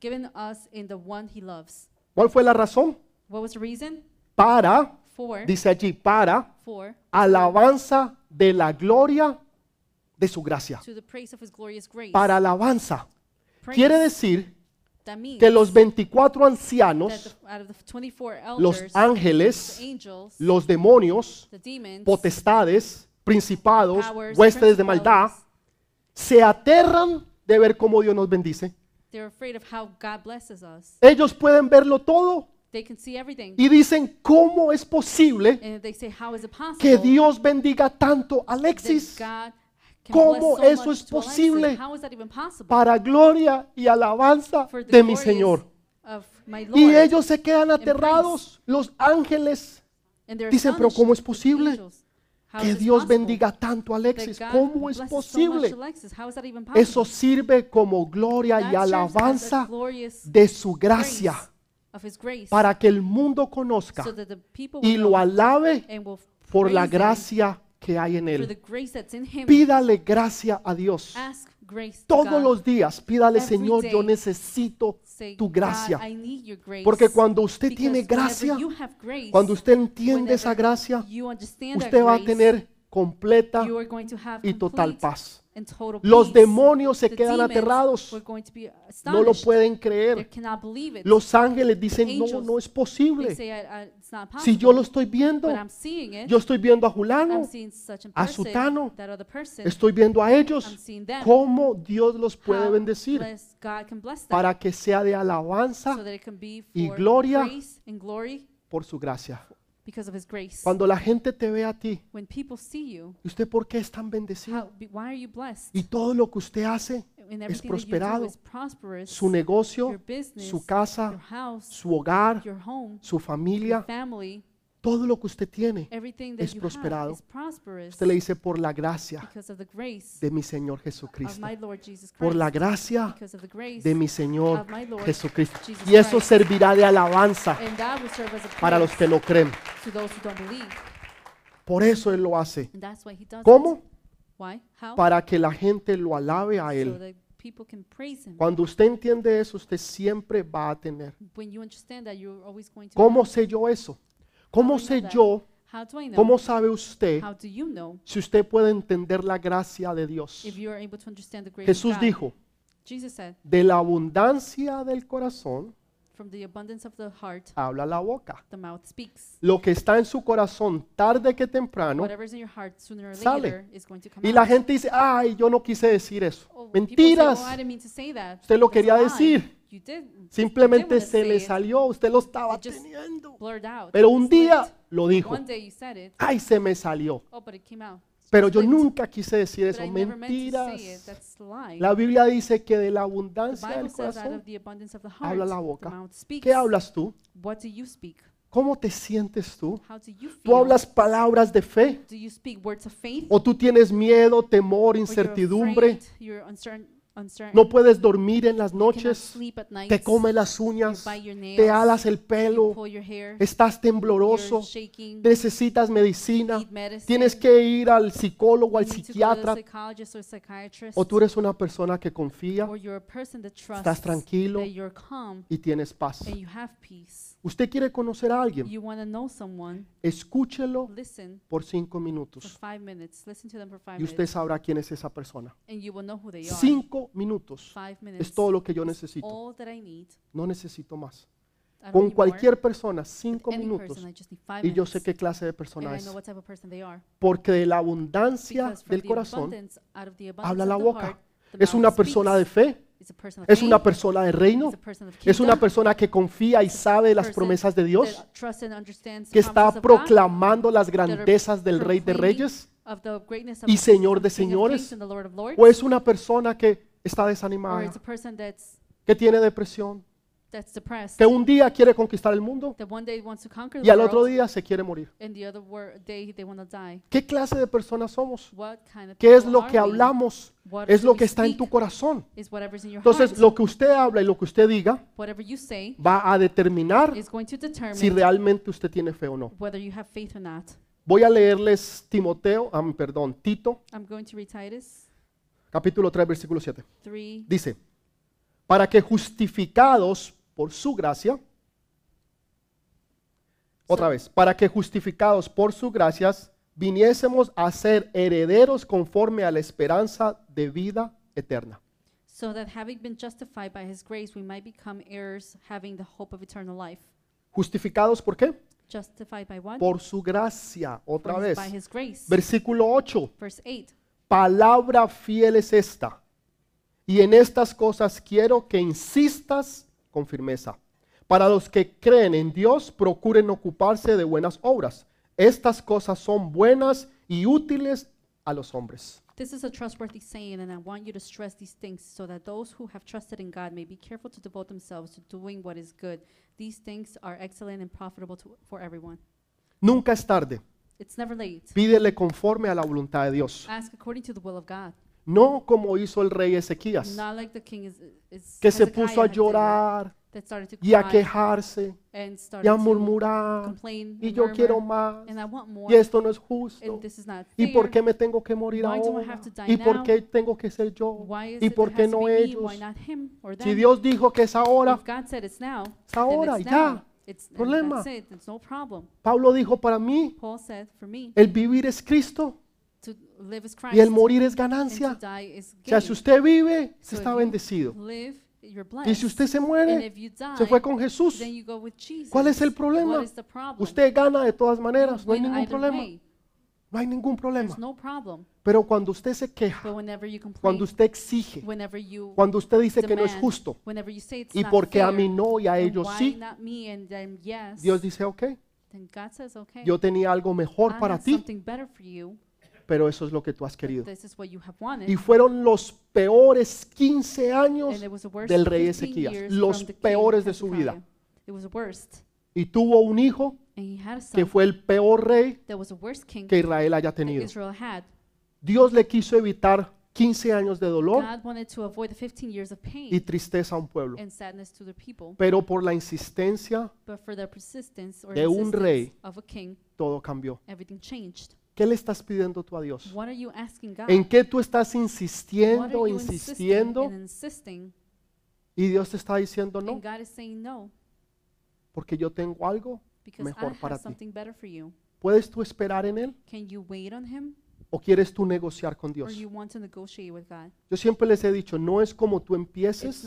given us in the one he loves. ¿Cuál fue la razón? What was the reason? Para, For, dice allí, para for, alabanza de la gloria de su gracia. to the praise of his glorious grace. Para alabanza. Praise. Quiere decir que los 24 that ancianos, the, out of the 24 los ángeles, los demonios, potestades, principados, huéspedes de maldad, se aterran de ver cómo Dios nos bendice. they're afraid of how God blesses us. Ellos pueden verlo todo They can see everything. y dicen, ¿cómo es posible que Dios bendiga tanto a Alexis ¿Cómo eso es posible? How is that even possible? para gloria y alabanza de mi Señor? of my Lord. Y ellos se quedan aterrados, los ángeles. Dicen, "Pero ¿cómo es posible Que Dios bendiga tanto a Alexis. ¿Cómo es posible? Eso sirve como gloria y alabanza de su gracia para que el mundo conozca y lo alabe por la gracia que hay en él. Pídale gracia a Dios. Todos los días, pídale, Señor, yo necesito tu gracia. Porque cuando usted tiene gracia, cuando usted entiende esa gracia, usted va a tener completa y total paz. Los demonios se quedan aterrados, no lo pueden creer. Los ángeles dicen, no, no es posible. Si yo lo estoy viendo, but I'm seeing it. yo estoy viendo a I'm Julano, seeing such a a person, Sutano, that other person. estoy viendo a I'm ellos, seeing them. cómo Dios los puede How bendecir bless- God can bless them para que sea de so alabanza that it can be y gloria praise and glory por su gracia. Because of His grace. Cuando la gente te ve a ti, when people see you, ¿y usted por qué es tan bendecido? how, be- why are you blessed? Y todo lo que usted hace, and es everything that you do prosperado. is prosperous. su negocio, your business, su your casa, house, su hogar, your home, su your familia, family, todo lo que usted tiene, es prosperado. usted le dice por la gracia de mi Señor Jesucristo. Por la gracia de mi Señor Jesucristo. Y eso servirá de alabanza para los que no creen. Por eso Él lo hace. ¿Cómo? Para que la gente lo alabe a Él. Cuando usted entiende eso, usted siempre va a tener. When you understand that, you're always going to ¿Cómo sé yo eso? ¿Cómo How do I sé yo? ¿Cómo sabe usted si usted puede entender la gracia de Dios? Jesús dijo, de la abundancia del corazón habla la boca. Lo que está en su corazón tarde que temprano sale. y la gente dice, ay, yo no quise decir eso. Oh, Mentiras. "Oh, that." Usted lo quería decir. Did. Simplemente se le salió, usted lo estaba teniendo. Pero un día lo dijo, it. ay, se me salió. Oh. Pero yo nunca quise decir eso. It. Mentiras. La Biblia dice que de la abundancia del corazón heart, habla la boca. ¿Qué hablas tú? ¿Cómo te sientes tú? ¿Tú hablas palabras de fe? ¿O tú tienes miedo, temor, incertidumbre? No puedes dormir en las noches, te comes las uñas, te alas el pelo, estás tembloroso, necesitas medicina, tienes que ir al psicólogo, al psiquiatra, o tú eres una persona que confía. Estás tranquilo y tienes paz. Usted quiere conocer a alguien, You want to know someone, escúchelo listen por cinco for minutos five minutes. Listen to them for five y usted minutes. sabrá quién es esa persona. And you will know who they are. Cinco minutos Five minutes. es todo lo que yo necesito, all that I need. no necesito más. I don't Con need cualquier persona, cinco Any minutos, person, I just need five y yo minutes. sé qué clase de persona and I es. know what type of person they are. Porque de la abundancia Because from del the corazón abundance, out of the abundance habla of la the boca. heart, the Es mouth una persona de speaks. fe, Es una persona de reino, es una persona que confía y sabe de las promesas de Dios, que está proclamando las grandezas del Rey de Reyes, y Señor de señores, o es una persona que está desanimada, que tiene depresión, that's depressed, que un día quiere conquistar el mundo that one day wants to conquer y the al otro día se quiere morir. and the other wor- day they want to die. ¿Qué clase de personas somos? What kind of ¿Qué es people lo are que we? hablamos? What Es do lo we que está en speak tu corazón. is whatever's in your Entonces, heart. lo que usted habla y lo que usted diga Whatever you say va a determinar is going to determine si realmente usted tiene fe o no. whether you have faith or not. Voy a leerles Timoteo, ah, perdón, Tito, I'm going to read Titus capítulo 3, versículo 7. 3. Dice, para que justificados por su gracia, otra vez, para que justificados por su gracias viniésemos a ser herederos conforme a la esperanza de vida eterna. So that having been justified by his grace, we might become heirs, having the hope of eternal life. ¿Justificados por qué? Justified by what? Por su gracia, otra vez. By his grace. Versículo 8. Verse 8. Palabra fiel es esta. Y en estas cosas quiero que insistas con firmeza. Para los que creen en Dios, procuren ocuparse de buenas obras. Estas cosas son buenas y útiles a los hombres. This is a trustworthy saying, and I want you to stress these things so that those who have trusted in God may be careful to devote themselves to doing what is good. These things are excellent and profitable to, for everyone. Nunca es tarde. It's never late. Pídele conforme a la voluntad de Dios. Ask according to the will of God. No como hizo el rey Ezequías, que se puso a llorar y a quejarse y a murmurar. Y yo quiero más. Y esto no es justo. ¿Y por qué me tengo que morir ahora? ¿Y por qué tengo que ser yo? ¿Y por qué no ellos? Si Dios dijo que es ahora, es ahora, ya. Problema. Pablo dijo para mí, Paul said, for me, el vivir es Cristo y el morir es ganancia. O sea, si usted vive, usted está bendecido. Y si usted se muere, se fue con Jesús. ¿Cuál es el problema? Usted gana de todas maneras, no hay ningún problema. No hay ningún problema. Pero cuando usted se queja, cuando usted exige, cuando usted dice que no es justo, y porque a mí no y a ellos sí, Dios dice, ok, yo tenía algo mejor para ti, pero eso es lo que tú has querido. Y fueron los peores 15 años del rey 15 Ezequías, los peores de su vida. Y tuvo un hijo que fue el peor rey que Israel haya tenido. Dios le quiso evitar 15 años de dolor God wanted to avoid the 15 years of pain y tristeza a un pueblo. Pero por la insistencia, but for the persistence or de un rey. todo cambió. ¿Qué le estás pidiendo tú a Dios? What are you asking God? ¿En qué tú estás insistiendo, insistiendo? Y Dios te está diciendo no, And God is saying no porque yo tengo algo. Mejor para ti. ¿Puedes tú esperar en Él O quieres tú negociar con Dios? you want to negotiate with God? Yo siempre les he dicho, no es como tú empieces,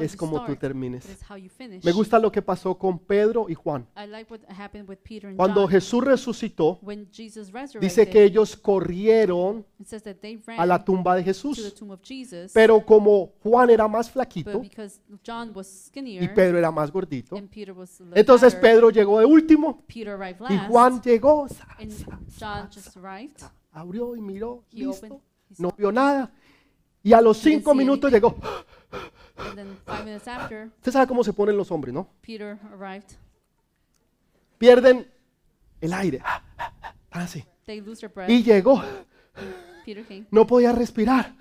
es como tú termines. Me gusta lo que pasó con Pedro y Juan. I like what happened with Peter and Cuando John. Jesús resucitó, when Jesus resurrected, dice que ellos corrieron a la tumba de Jesús. Pero como Juan era más flaquito because John was y skinnier Pedro era más gordito, entonces Pedro llegó de último y last, Juan llegó, sa- and John abrió y miró, listo, no vio nada. Y a los cinco minutos llegó. and then five minutes after, Usted sabe cómo se ponen los hombres, ¿no? Peter arrived. Pierden el aire. Así. They lose their breath. Y llegó. No podía respirar.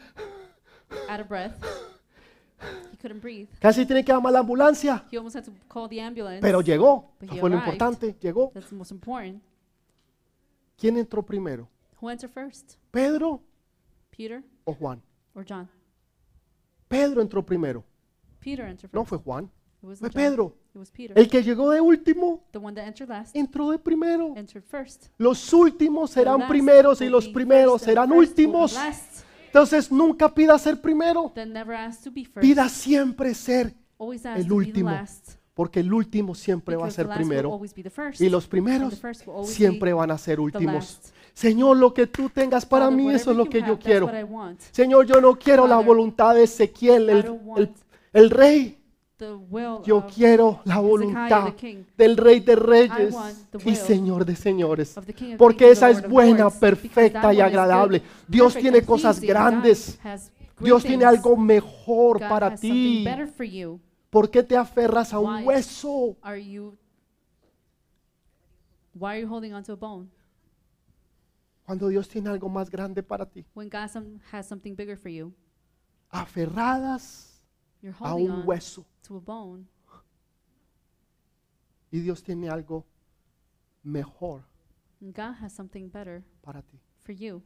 out of breath. He couldn't breathe. Casi tiene que llamar a la ambulancia. He almost had to call the ambulance. Pero llegó. Eso fue lo importante. Llegó. That's the most important. ¿Quién entró primero? Who entered first? ¿Pedro Peter o Juan? or John? Pedro entró primero. Peter entered first. No fue Juan. It wasn't Fue John. Pedro. It was Peter. El que llegó de último the one that entered last entró de primero. entered first. Los últimos The serán last primeros y will los be primeros first, and serán the first will be últimos. Last. Entonces nunca pida ser primero. Then never ask to be first. Pida siempre ser, always ask el to último, be the last. porque el último siempre va a Because ser the last will primero always be the first. y los and primeros the first will always siempre be van a ser the últimos. last. Señor, lo que tú tengas para Father, mí, eso es lo que yo have, quiero. Señor, yo no quiero la voluntad de Ezequiel, el, el- rey. Yo quiero la voluntad del rey de reyes y Señor de señores. Porque esa es buena, perfecta y agradable. Dios tiene cosas grandes. Dios tiene algo mejor para ti. ¿Por qué te aferras a un hueso? Are you Why are you holding on to a bone Cuando Dios tiene algo más grande para ti. when God some, has something bigger for you? Aferradas You're a holding un on hueso. to a bone, Y Dios tiene algo mejor and God has something better para ti. for you.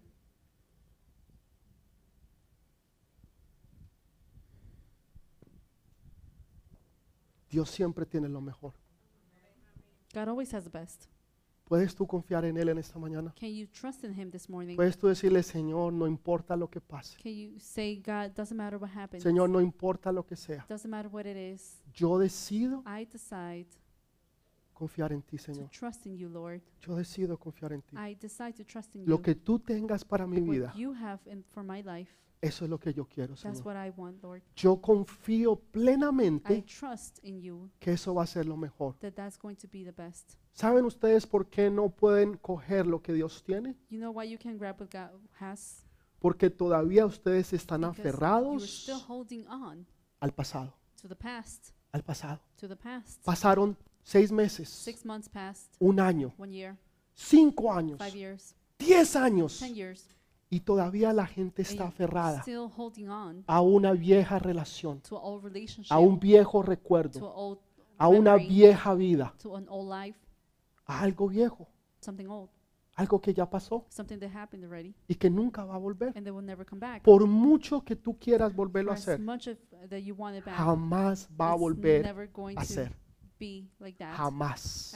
Dios siempre tiene lo mejor. God always has the best. ¿Puedes tú confiar en Él en esta mañana? Can you trust in Him this morning? Puedes tú decirle, Señor, no importa lo que pase. Can you say, God, doesn't matter what happens, Señor, no importa lo que sea. doesn't matter what it is, Yo decido I decide confiar en ti, to Señor. trust in you, Lord. Yo decido confiar en ti. I decide to trust in Lo you. que tú tengas para mi What vida, you have in, for my life, eso es lo que yo quiero, that's Señor. what I want, Lord. Yo confío I plenamente trust in you que eso va a ser lo mejor. that that's going to be the best. ¿Saben ustedes por qué no pueden coger lo que Dios tiene? You know why you can grab what God has? Porque todavía ustedes están Because you're aferrados still holding on al pasado, to the past, al pasado. to the past. Pasaron seis meses, Six months passed, un año, one year, cinco años, five years, diez años ten years, Y todavía la gente está aferrada a una vieja relación, to an old relationship, a un viejo to recuerdo, a una vieja vida, to an old life, a algo viejo, algo que ya pasó y que nunca va a volver. Por mucho que tú quieras volverlo a hacer, jamás va a volver a ser. Jamás.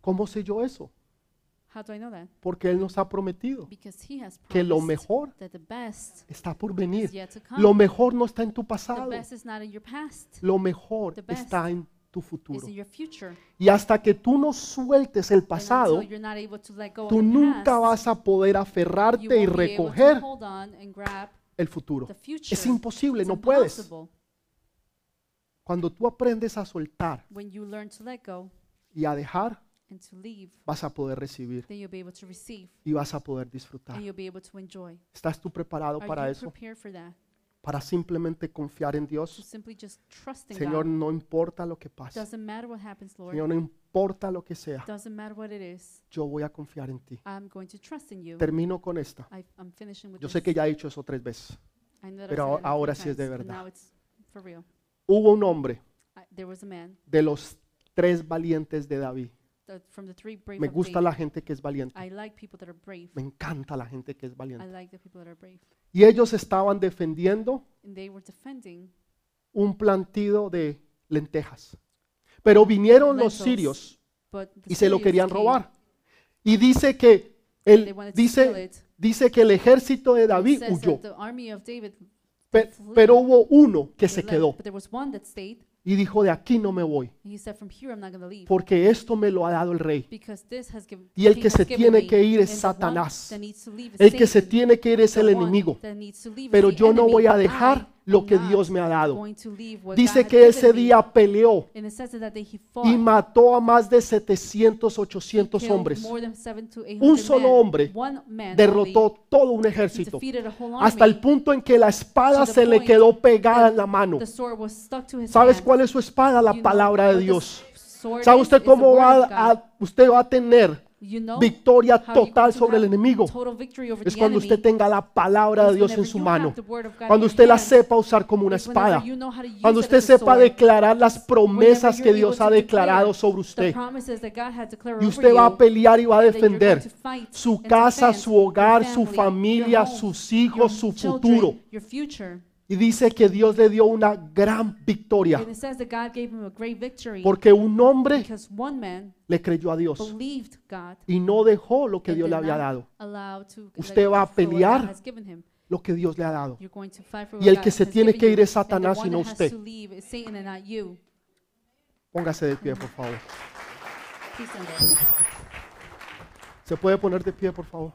¿Cómo sé yo eso? How do I know that? Porque Él nos ha prometido Because He has que lo promised mejor that the best está por is venir. yet to come. Lo mejor no está en tu the pasado. best is not in your past, Lo mejor The best está en tu it's futuro. in your future. Y hasta que tú no sueltes el And pasado, until you're not able to let go of tú the nunca past, vas a poder you aferrarte y won't be able to recoger hold on and grab el futuro. the future. Es imposible, It's no puedes. impossible. Cuando tú aprendes a soltar When you learn to let go y a dejar, and to leave, vas a poder recibir then you'll be able to receive y vas a poder disfrutar. and you'll be able to enjoy. ¿Estás tú preparado Are para you eso? prepared for that? Para simplemente confiar en To Dios. simply just trust in Señor, God. no importa lo que pase. Doesn't matter what happens, Lord. Señor, no importa lo que sea. Doesn't matter what it is. Yo voy a confiar en ti. I'm going to trust in you. Termino con esta. I, I'm finishing with Yo this. sé que ya he dicho eso tres veces. I know that I've pero said it a few ahora sí es de times, but verdad. now it's for real. Hubo un hombre I, there was a man de los tres valientes de David. From the three brave Me of gusta David. la gente que es valiente. I like people that are brave. Me encanta la gente que es I valiente. like the people that are brave. Y ellos estaban defendiendo And they were defending un plantido de lentejas. Pero vinieron los Lentils. sirios but the y se lo Syrians querían came, robar. Y dice que They el wanted to steal dice it. dice que el ejército de It David says huyó, the army of David pe- pero hubo uno que They se left, quedó But there was one that stayed. Y dijo, "De aquí no me voy, And he said, "From here, I'm not going to leave, porque esto me lo ha dado el rey." because this has given." Y el que se tiene que ir es Satanás. El que se tiene que ir es el enemigo. Pero yo no voy a dejar lo que Dios me ha dado. Dice que ese día peleó y mató a más de 700, 800 killed hombres. more than seven to 800 Un solo hombre Derrotó todo un ejército. Hasta el punto en que la espada se le quedó pegada en la mano. The sword was stuck to his ¿Sabes cuál es su espada? La palabra de Dios. ¿Sabe usted cómo va a, usted va a tener You know victoria total sobre el enemigo? Es cuando usted tenga la palabra de Dios en su mano. Cuando usted la sepa usar como una espada. Cuando usted sepa declarar las promesas que Dios ha declarado sobre usted. Y usted va a pelear y va a defender su casa, su hogar, su familia, sus hijos, su futuro. Y dice que Dios le dio una gran victoria. And it says that God gave him a great victory Porque un hombre because one man le creyó a Dios believed God y no dejó lo que and Dios did le había not dado, allow to let Usted va a for what God pelear has given him. lo que Dios le ha dado. You're going to fight for Y el God que se has tiene given que ir es Satanás and the y no usted. has to leave is Satan and not you. Póngase de pie, por favor. ¿Se puede poner de pie, por favor?